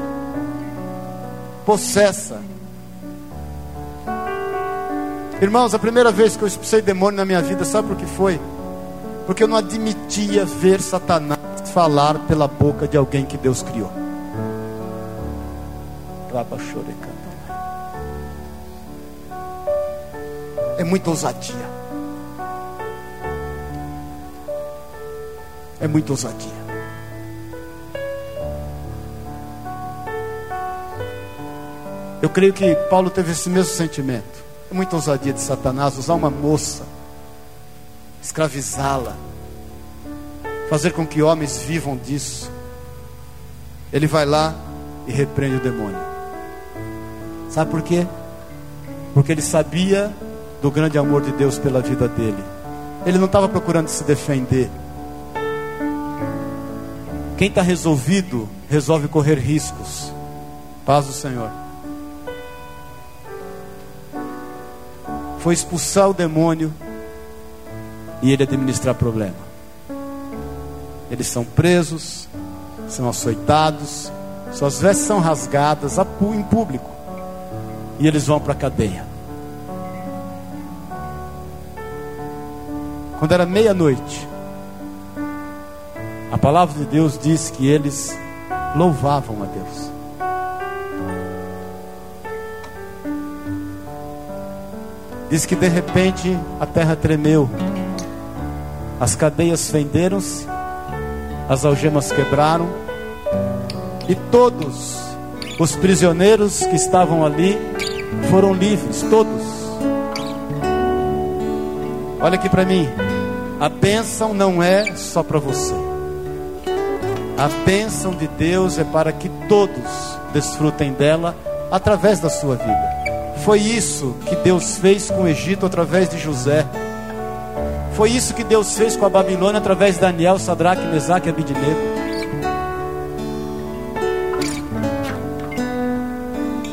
possessa Irmãos, a primeira vez que eu expulsei demônio na minha vida, sabe por que foi? Porque eu não admitia ver Satanás falar pela boca de alguém que Deus criou. É muita ousadia. É muita ousadia. Eu creio que Paulo teve esse mesmo sentimento. É muita ousadia de Satanás usar uma moça, escravizá-la, fazer com que homens vivam disso. Ele vai lá e repreende o demônio. Sabe por quê? Porque ele sabia do grande amor de Deus pela vida dele. Ele não estava procurando se defender. Quem está resolvido, resolve correr riscos. Paz do Senhor. Foi expulsar o demônio e ele administrar problema. Eles são presos, são açoitados, suas vestes são rasgadas em público e eles vão para a cadeia. Quando era meia-noite, a palavra de Deus diz que eles louvavam a Deus. Diz que de repente a terra tremeu, as cadeias fenderam-se, as algemas quebraram, e todos os prisioneiros que estavam ali foram livres, todos. Olha aqui para mim, a bênção não é só para você, a bênção de Deus é para que todos desfrutem dela através da sua vida. Foi isso que Deus fez com o Egito através de José. Foi isso que Deus fez com a Babilônia através de Daniel, Sadraque, Mesaque e Abidinego.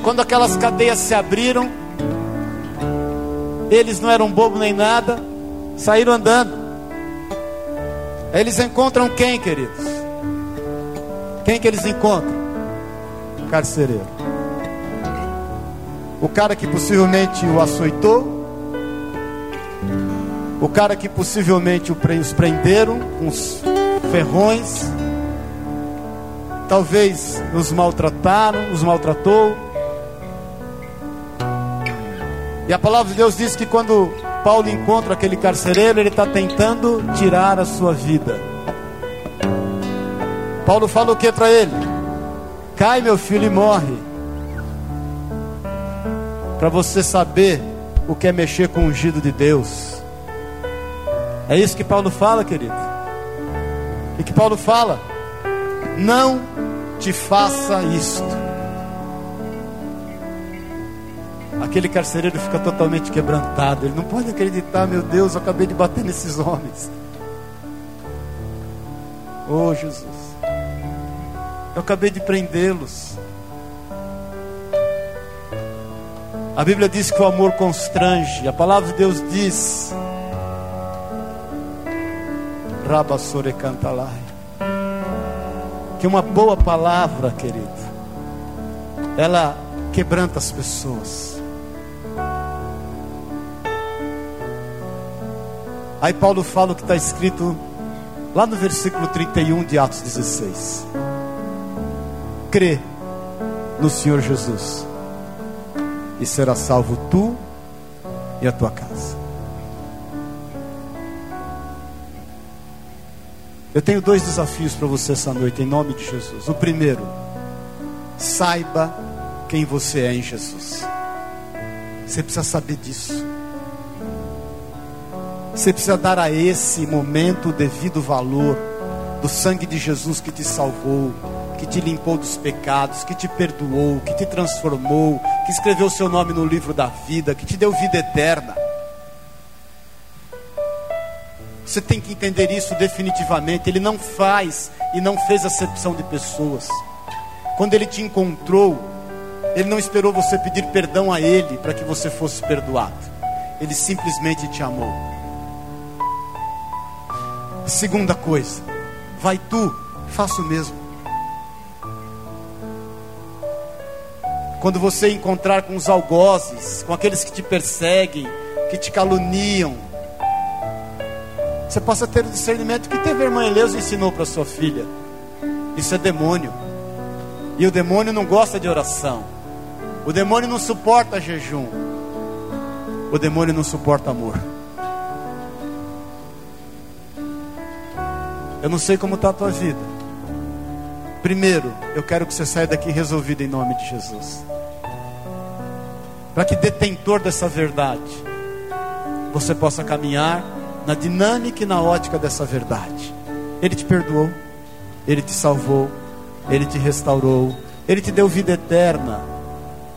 Quando aquelas cadeias se abriram, eles não eram bobo nem nada, saíram andando. Eles encontram quem, queridos? Quem que eles encontram? Carcereiro o cara que possivelmente o açoitou, O cara que possivelmente os prenderam com os ferrões, talvez os maltrataram, os maltratou. E a palavra de Deus diz que quando Paulo encontra aquele carcereiro, ele está tentando tirar a sua vida. Paulo fala o que para ele? Cai, meu filho, e morre. Para você saber o que é mexer com o ungido de Deus. É isso que Paulo fala, querido. O que Paulo fala? Não te faça isto. Aquele carcereiro fica totalmente quebrantado. Ele não pode acreditar, meu Deus, eu acabei de bater nesses homens. Oh Jesus, eu acabei de prendê-los. A Bíblia diz que o amor constrange. A palavra de Deus diz: Rabassore cantalai. Que uma boa palavra, querido, ela quebranta as pessoas. Aí Paulo fala o que está escrito lá no versículo 31 de Atos 16. Crê no Senhor Jesus e será salvo tu e a tua casa. Eu tenho dois desafios para você essa noite, em nome de Jesus. O primeiro, saiba quem você é em Jesus. Você precisa saber disso. Você precisa dar a esse momento o devido valor do sangue de Jesus que te salvou, que te limpou dos pecados, que te perdoou, que te transformou, que escreveu seu nome no livro da vida, que te deu vida eterna. Você tem que entender isso definitivamente. Ele não faz e não fez acepção de pessoas. Quando ele te encontrou, ele não esperou você pedir perdão a ele para que você fosse perdoado. Ele simplesmente te amou. Segunda coisa, vai tu, faça o mesmo. Quando você encontrar com os algozes, com aqueles que te perseguem, que te caluniam, você possa ter o discernimento que teve a irmã Eleusa ensinou para sua filha. Isso é demônio. E o demônio não gosta de oração. O demônio não suporta jejum. O demônio não suporta amor. Eu não sei como está a tua vida. Primeiro, eu quero que você saia daqui resolvido em nome de Jesus. Para que detentor dessa verdade, você possa caminhar na dinâmica e na ótica dessa verdade. Ele te perdoou, ele te salvou, ele te restaurou, ele te deu vida eterna,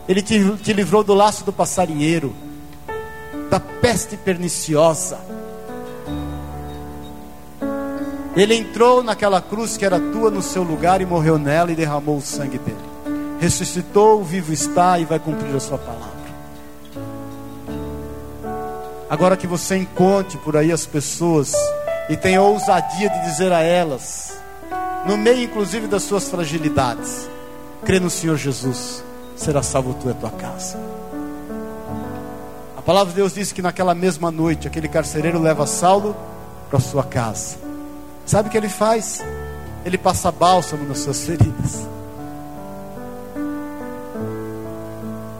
ele te, te livrou do laço do passarinheiro, da peste perniciosa. Ele entrou naquela cruz que era tua no seu lugar e morreu nela e derramou o sangue dele. Ressuscitou, vivo está e vai cumprir a sua palavra. Agora que você encontre por aí as pessoas e tenha ousadia de dizer a elas, no meio inclusive das suas fragilidades, crê no Senhor Jesus, será salvo tu e a tua casa. A palavra de Deus diz que naquela mesma noite aquele carcereiro leva Saulo para sua casa. Sabe o que ele faz? Ele passa bálsamo nas suas feridas.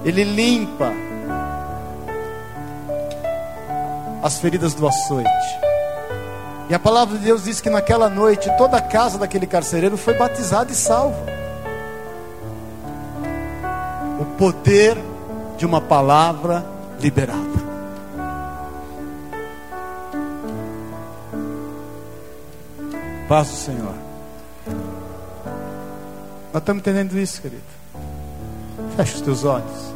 Ele limpa as feridas do açoite. E a palavra de Deus diz que naquela noite toda a casa daquele carcereiro foi batizada e salva. O poder de uma palavra liberada. Paz do Senhor. Nós estamos entendendo isso, querido. Feche os teus olhos.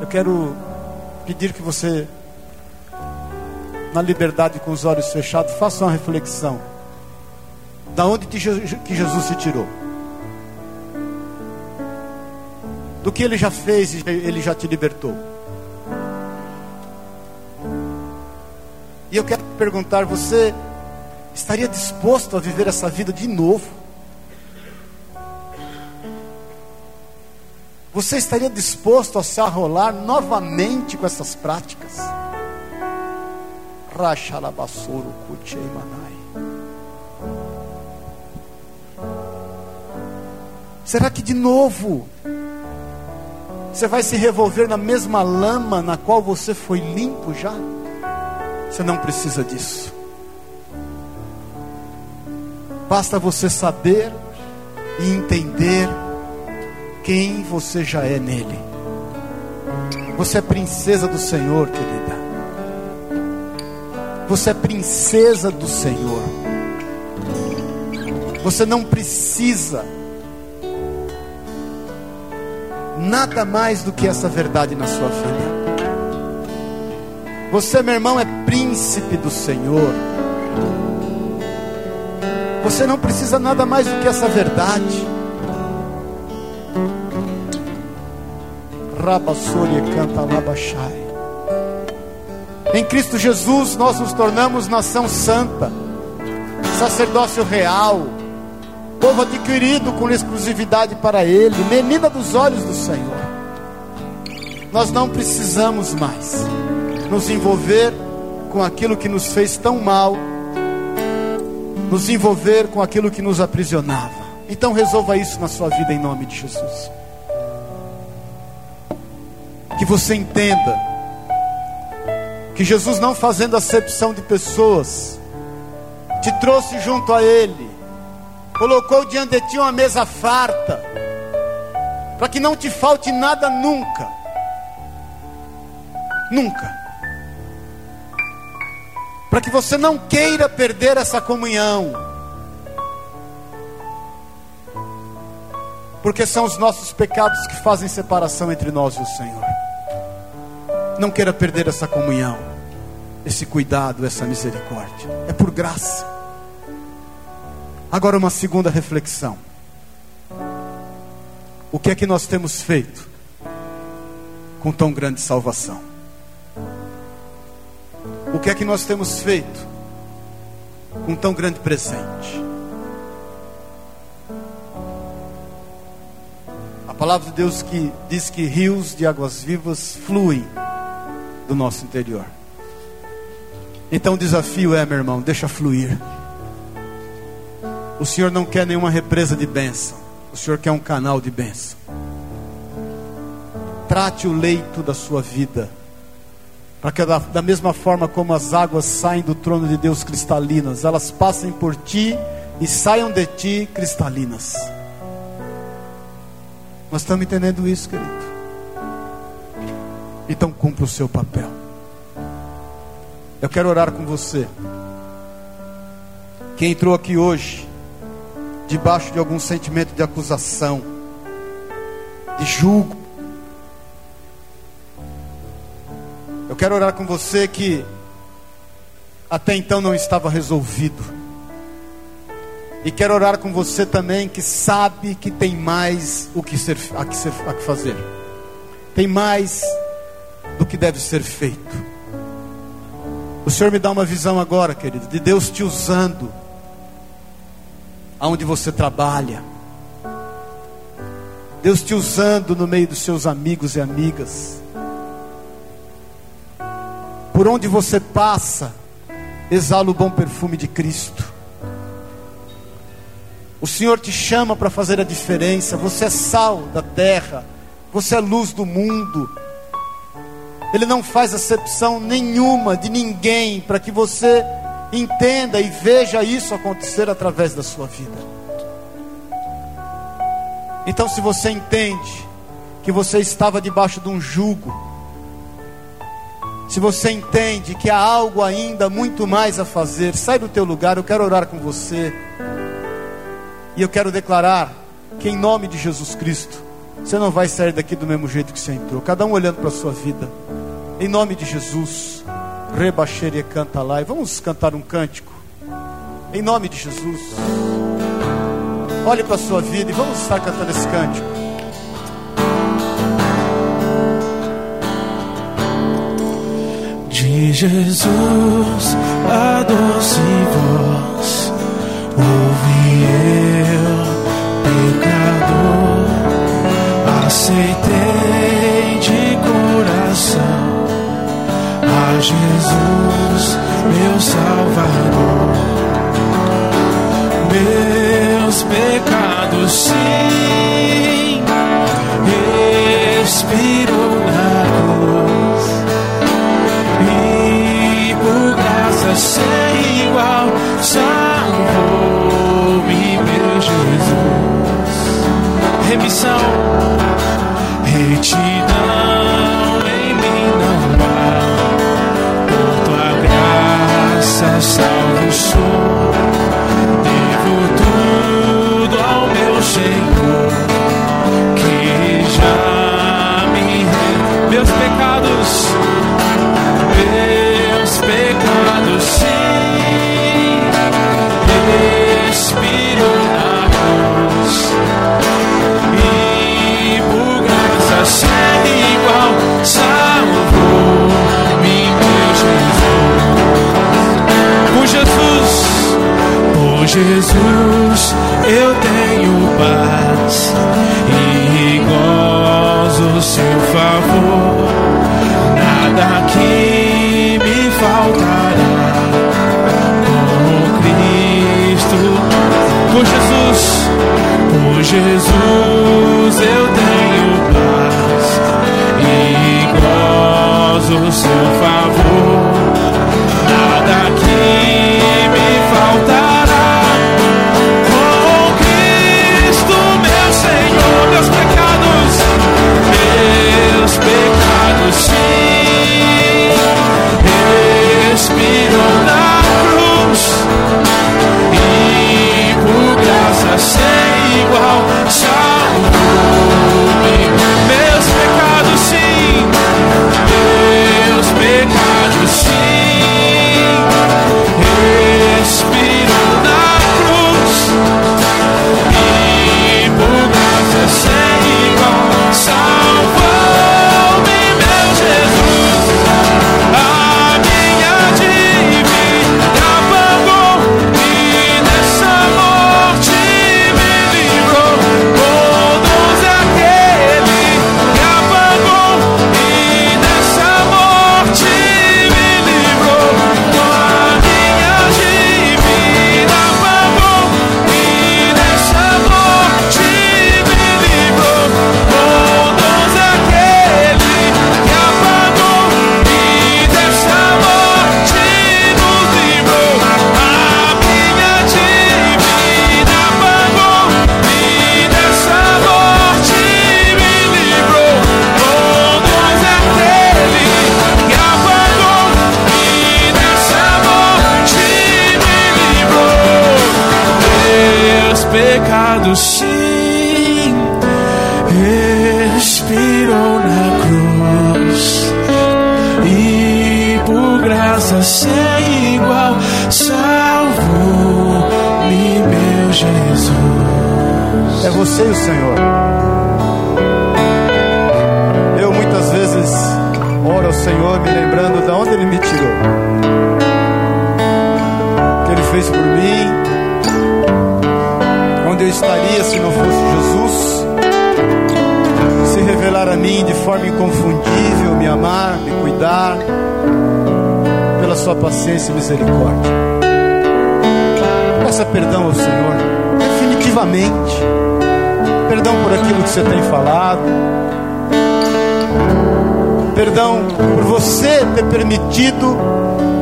Eu quero pedir que você, na liberdade com os olhos fechados, faça uma reflexão. Da onde que Jesus se tirou? Do que ele já fez e ele já te libertou? E eu quero perguntar: você estaria disposto a viver essa vida de novo? Você estaria disposto a se arrolar novamente com essas práticas? Rachalabassoro Kucheimanai. Será que de novo você vai se revolver na mesma lama na qual você foi limpo já? Você não precisa disso. Basta você saber e entender quem você já é nele. Você é princesa do Senhor, querida. Você é princesa do Senhor. Você não precisa nada mais do que essa verdade na sua vida. Você, meu irmão, é príncipe do Senhor. Você não precisa nada mais do que essa verdade. Rabassori canta labachai. Em Cristo Jesus nós nos tornamos nação santa, sacerdócio real, povo adquirido com exclusividade para Ele, menina dos olhos do Senhor. Nós não precisamos mais nos envolver com aquilo que nos fez tão mal, nos envolver com aquilo que nos aprisionava. Então resolva isso na sua vida em nome de Jesus. Você entenda que Jesus não fazendo acepção de pessoas, te trouxe junto a Ele colocou diante de ti uma mesa farta, para que não te falte nada nunca. Nunca. Para que você não queira perder essa comunhão. Porque são os nossos pecados que fazem separação entre nós e o Senhor. Não queira perder essa comunhão, esse cuidado, essa misericórdia. É por graça. Agora, uma segunda reflexão: o que é que nós temos feito com tão grande salvação? O que é que nós temos feito com tão grande presente? A palavra de Deus que diz que rios de águas vivas fluem do nosso interior. Então o desafio é, meu irmão, deixa fluir. O Senhor não quer nenhuma represa de bênção. O Senhor quer um canal de bênção. Trate o leito da sua vida. Para que da, da mesma forma como as águas saem do trono de Deus cristalinas, elas passem por ti e saiam de ti cristalinas. Nós estamos entendendo isso, querido. Então cumpra o seu papel. Eu quero orar com você. Quem entrou aqui hoje debaixo de algum sentimento de acusação, de julgo. Eu quero orar com você que até então não estava resolvido. E quero orar com você também que sabe que tem mais o que ser, a, que ser, a que fazer. Tem mais do que deve ser feito. O Senhor me dá uma visão agora, querido, de Deus te usando aonde você trabalha. Deus te usando no meio dos seus amigos e amigas. Por onde você passa, exala o bom perfume de Cristo. O Senhor te chama para fazer a diferença. Você é sal da terra, você é luz do mundo. Ele não faz acepção nenhuma de ninguém para que você entenda e veja isso acontecer através da sua vida. Então, se você entende que você estava debaixo de um jugo, se você entende que há algo ainda muito mais a fazer, sai do teu lugar, eu quero orar com você. E eu quero declarar que em nome de Jesus Cristo, você não vai sair daqui do mesmo jeito que você entrou. Cada um olhando para a sua vida. Em nome de Jesus. Rebaxeria canta lá. E vamos cantar um cântico. Em nome de Jesus. Olhe para a sua vida e vamos estar cantando esse cântico. De Jesus, a doce voz, ouvi eu, pecador, aceitei de coração a Jesus meu Salvador. Meus pecados, sim, expirou na cruz. E por graça sem igual, salvou-me, meu Jesus. Remissão, retidão sou. Jesus, eu tenho paz e gozo seu favor. Nada que me faltará com Cristo. Por Jesus, por Jesus, eu tenho paz e gozo seu favor. Pecados, sim, E o Senhor. Eu muitas vezes oro ao Senhor me lembrando de onde Ele me tirou. O que Ele fez por mim. Onde eu estaria se não fosse Jesus. Se revelar a mim de forma inconfundível, me amar, me cuidar. Pela sua paciência e misericórdia. Peça perdão ao Senhor. Definitivamente perdão por aquilo que você tem falado, perdão por você ter permitido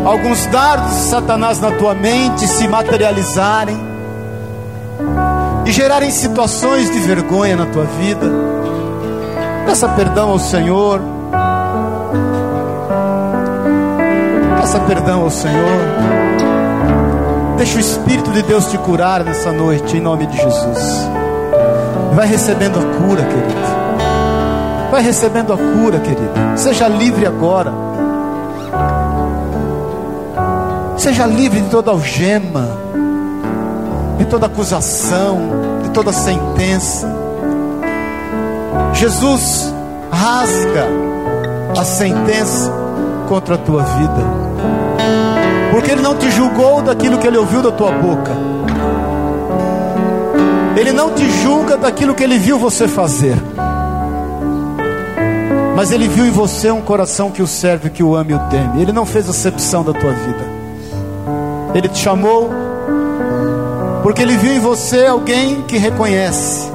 alguns dardos de Satanás na tua mente se materializarem e gerarem situações de vergonha na tua vida. Peça perdão ao Senhor. Peça perdão ao Senhor. Deixa o Espírito de Deus te curar nessa noite, em nome de Jesus. Vai recebendo a cura, querido. Vai recebendo a cura, querido. Seja livre agora. Seja livre de toda algema, de toda acusação, de toda sentença. Jesus rasga a sentença contra a tua vida, porque Ele não te julgou daquilo que Ele ouviu da tua boca. Ele não te julga daquilo que ele viu você fazer. Mas ele viu em você um coração que o serve, que o ama e o teme. Ele não fez acepção da tua vida. Ele te chamou porque Ele viu em você alguém que reconhece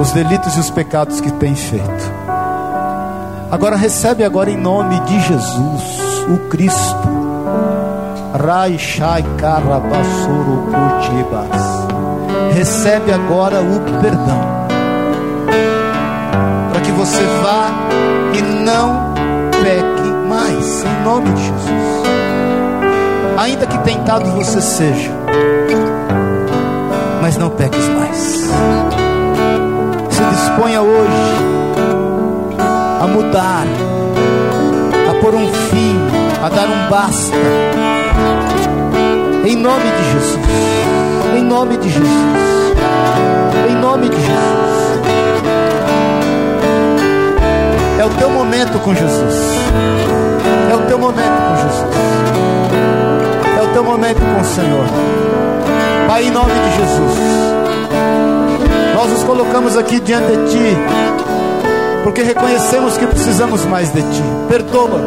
os delitos e os pecados que tem feito. Agora recebe agora em nome de Jesus, o Cristo. Rai Shai Karabasuru Kutibas. Recebe agora o perdão. Para que você vá e não peque mais, em nome de Jesus. Ainda que tentado você seja, mas não peques mais. Se disponha hoje a mudar, a pôr um fim, a dar um basta. Em nome de Jesus. Em nome de Jesus. Em nome de Jesus. É o teu momento com Jesus. É o teu momento com Jesus. É o teu momento com o Senhor. Pai, em nome de Jesus. Nós nos colocamos aqui diante de Ti porque reconhecemos que precisamos mais de Ti. Perdoa.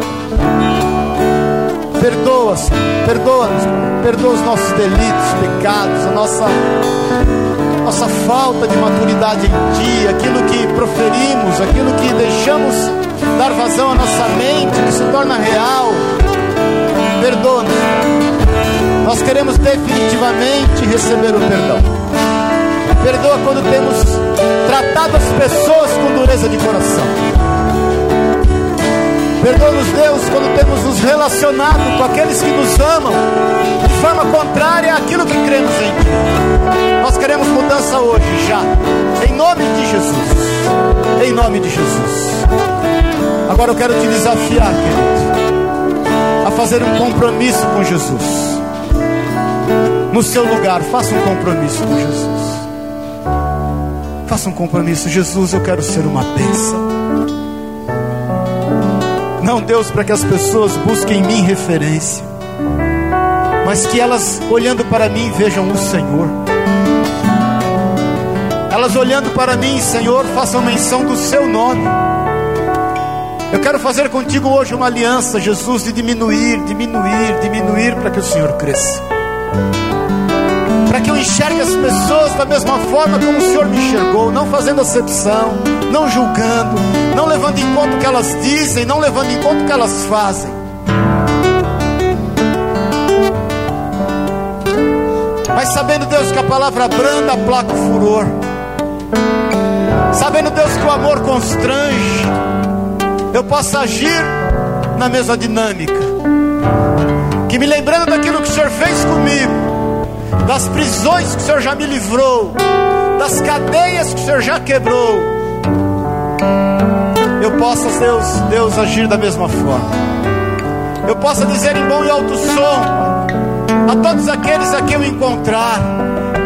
Perdoa, Senhor. Perdoa-nos, perdoa os nossos delitos, pecados, a nossa, nossa falta de maturidade em Ti, aquilo que proferimos, aquilo que deixamos dar vazão à nossa mente, que se torna real. Perdoa-nos. Nós queremos definitivamente receber o perdão. Perdoa quando temos tratado as pessoas com dureza de coração. Perdoa-nos, Deus, quando temos nos relacionado com aqueles que nos amam de forma contrária àquilo que cremos em Ti. Nós queremos mudança hoje, já, em nome de Jesus. Em nome de Jesus. Agora eu quero te desafiar, querido, a fazer um compromisso com Jesus. No seu lugar, faça um compromisso com Jesus. Faça um compromisso. Jesus, eu quero ser uma bênção. Não, Deus, para que as pessoas busquem em mim referência, mas que elas, olhando para mim, vejam o Senhor. Elas olhando para mim, Senhor, façam menção do seu nome. Eu quero fazer contigo hoje uma aliança, Jesus, de diminuir, diminuir, diminuir, para que o Senhor cresça para que eu enxergue as pessoas da mesma forma como o Senhor me enxergou, não fazendo acepção, não julgando, não levando em conta o que elas dizem, não levando em conta o que elas fazem. Mas sabendo, Deus, que a palavra branda aplaca o furor, sabendo, Deus, que o amor constrange, eu posso agir na mesma dinâmica, que me lembrando daquilo que o Senhor fez comigo, das prisões que o Senhor já me livrou, das cadeias que o Senhor já quebrou, eu possa, Deus, Deus, agir da mesma forma. Eu possa dizer em bom e alto som a todos aqueles a quem eu encontrar: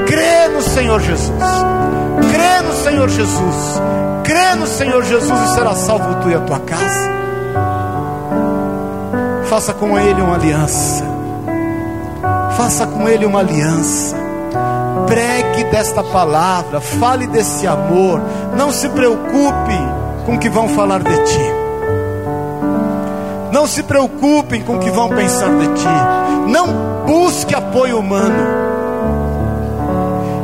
crê no Senhor Jesus, crê no Senhor Jesus, crê no Senhor Jesus e será salvo tu e a tua casa. Faça com Ele uma aliança faça com Ele uma aliança. Pregue desta palavra, fale desse amor. Não se preocupe com o que vão falar de ti. Não se preocupem com o que vão pensar de ti. Não busque apoio humano.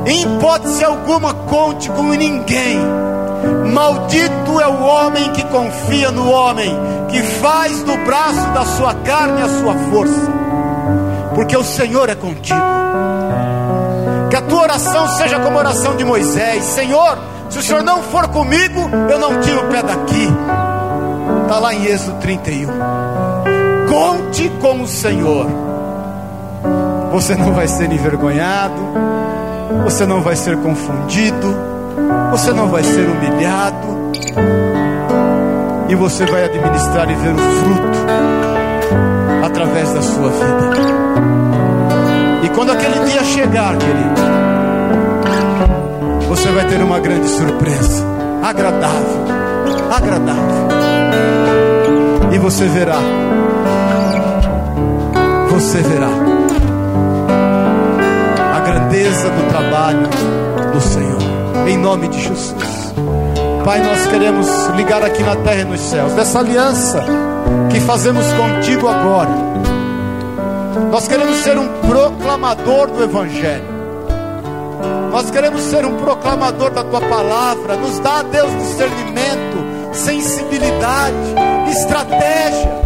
Em hipótese alguma, conte com ninguém. Maldito é o homem que confia no homem, que faz do braço da sua carne a sua força porque o Senhor é contigo. Que a tua oração seja como a oração de Moisés: Senhor, se o Senhor não for comigo, eu não tiro o pé daqui. Está lá em Êxodo 31. Conte com o Senhor. Você não vai ser envergonhado, você não vai ser confundido, você não vai ser humilhado, e você vai administrar e ver o fruto através da sua vida. E quando aquele dia chegar, querido, você vai ter uma grande surpresa, agradável, agradável. E você verá, você verá. A grandeza do trabalho do Senhor, em nome de Jesus. Pai, nós queremos ligar aqui na terra e nos céus, dessa aliança que fazemos contigo agora Nós queremos ser um proclamador do Evangelho. Nós queremos ser um proclamador da tua palavra. Nos dá, Deus, discernimento, sensibilidade, estratégia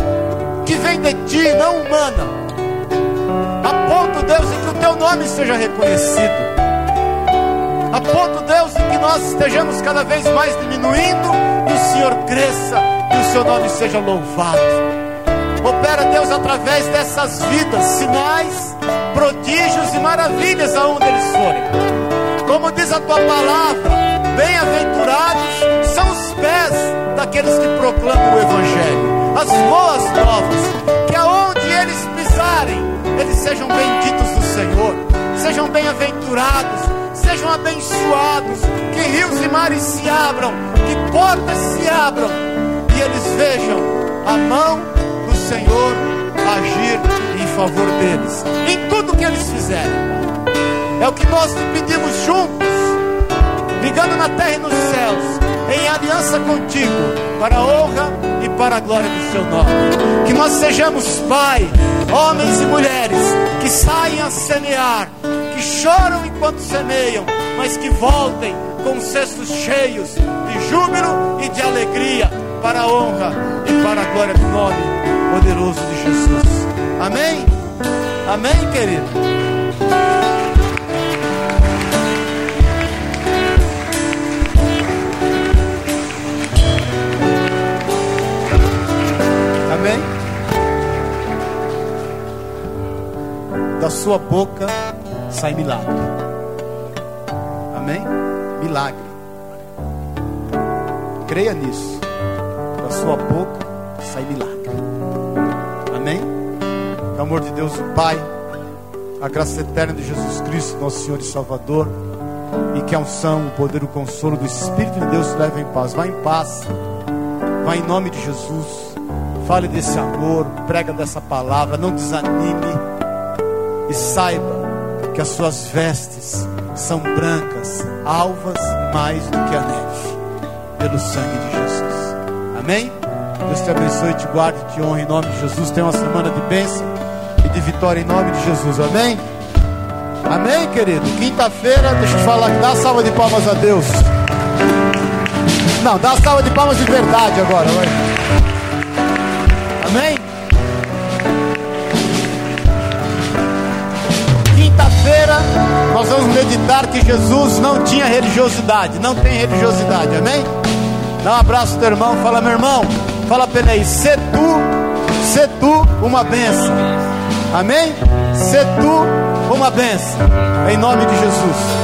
que vem de ti, não humana. A ponto, Deus, em que o teu nome seja reconhecido. A ponto, Deus, em que nós estejamos cada vez mais diminuindo e o Senhor cresça e o seu nome seja louvado. Opera, Deus, através dessas vidas, sinais, prodígios e maravilhas aonde eles forem. Como diz a tua palavra, bem-aventurados são os pés daqueles que proclamam o Evangelho, as boas novas, que aonde eles pisarem, eles sejam benditos do Senhor, sejam bem-aventurados, sejam abençoados, que rios e mares se abram, que portas se abram e eles vejam a mão Senhor agir em favor deles, em tudo que eles fizerem. É o que nós te pedimos juntos, ligando na terra e nos céus, em aliança contigo, para a honra e para a glória do seu nome. Que nós sejamos, Pai, homens e mulheres, que saiam a semear, que choram enquanto semeiam, mas que voltem com cestos cheios de júbilo e de alegria para a honra e para a glória do nome poderoso de Jesus. Amém? Amém, querido? Amém? Da sua boca sai milagre. Amém? Milagre. Creia nisso. Sua boca sai milagre. Amém? O amor de Deus, o Pai, a graça eterna de Jesus Cristo, nosso Senhor e Salvador, e que a unção, o poder, o consolo do Espírito de Deus te leve em paz. Vá em paz, vá em nome de Jesus. Fale desse amor, prega dessa palavra, não desanime e saiba que as suas vestes são brancas, alvas mais do que a neve, pelo sangue de Jesus. Amém? Deus te abençoe, te guarde, te honre em nome de Jesus. Tenha uma semana de bênção e de vitória em nome de Jesus. Amém? Amém, querido? Quinta-feira, deixa eu te falar, dá salva de palmas a Deus. Não, dá salva de palmas de verdade agora, vai. Amém? Quinta-feira, nós vamos meditar que Jesus não tinha religiosidade, não tem religiosidade, amém? Dá um abraço ao teu irmão, fala, meu irmão, Fala para ele aí, se tu, se tu uma benção. Amém? Se tu uma benção. Em nome de Jesus.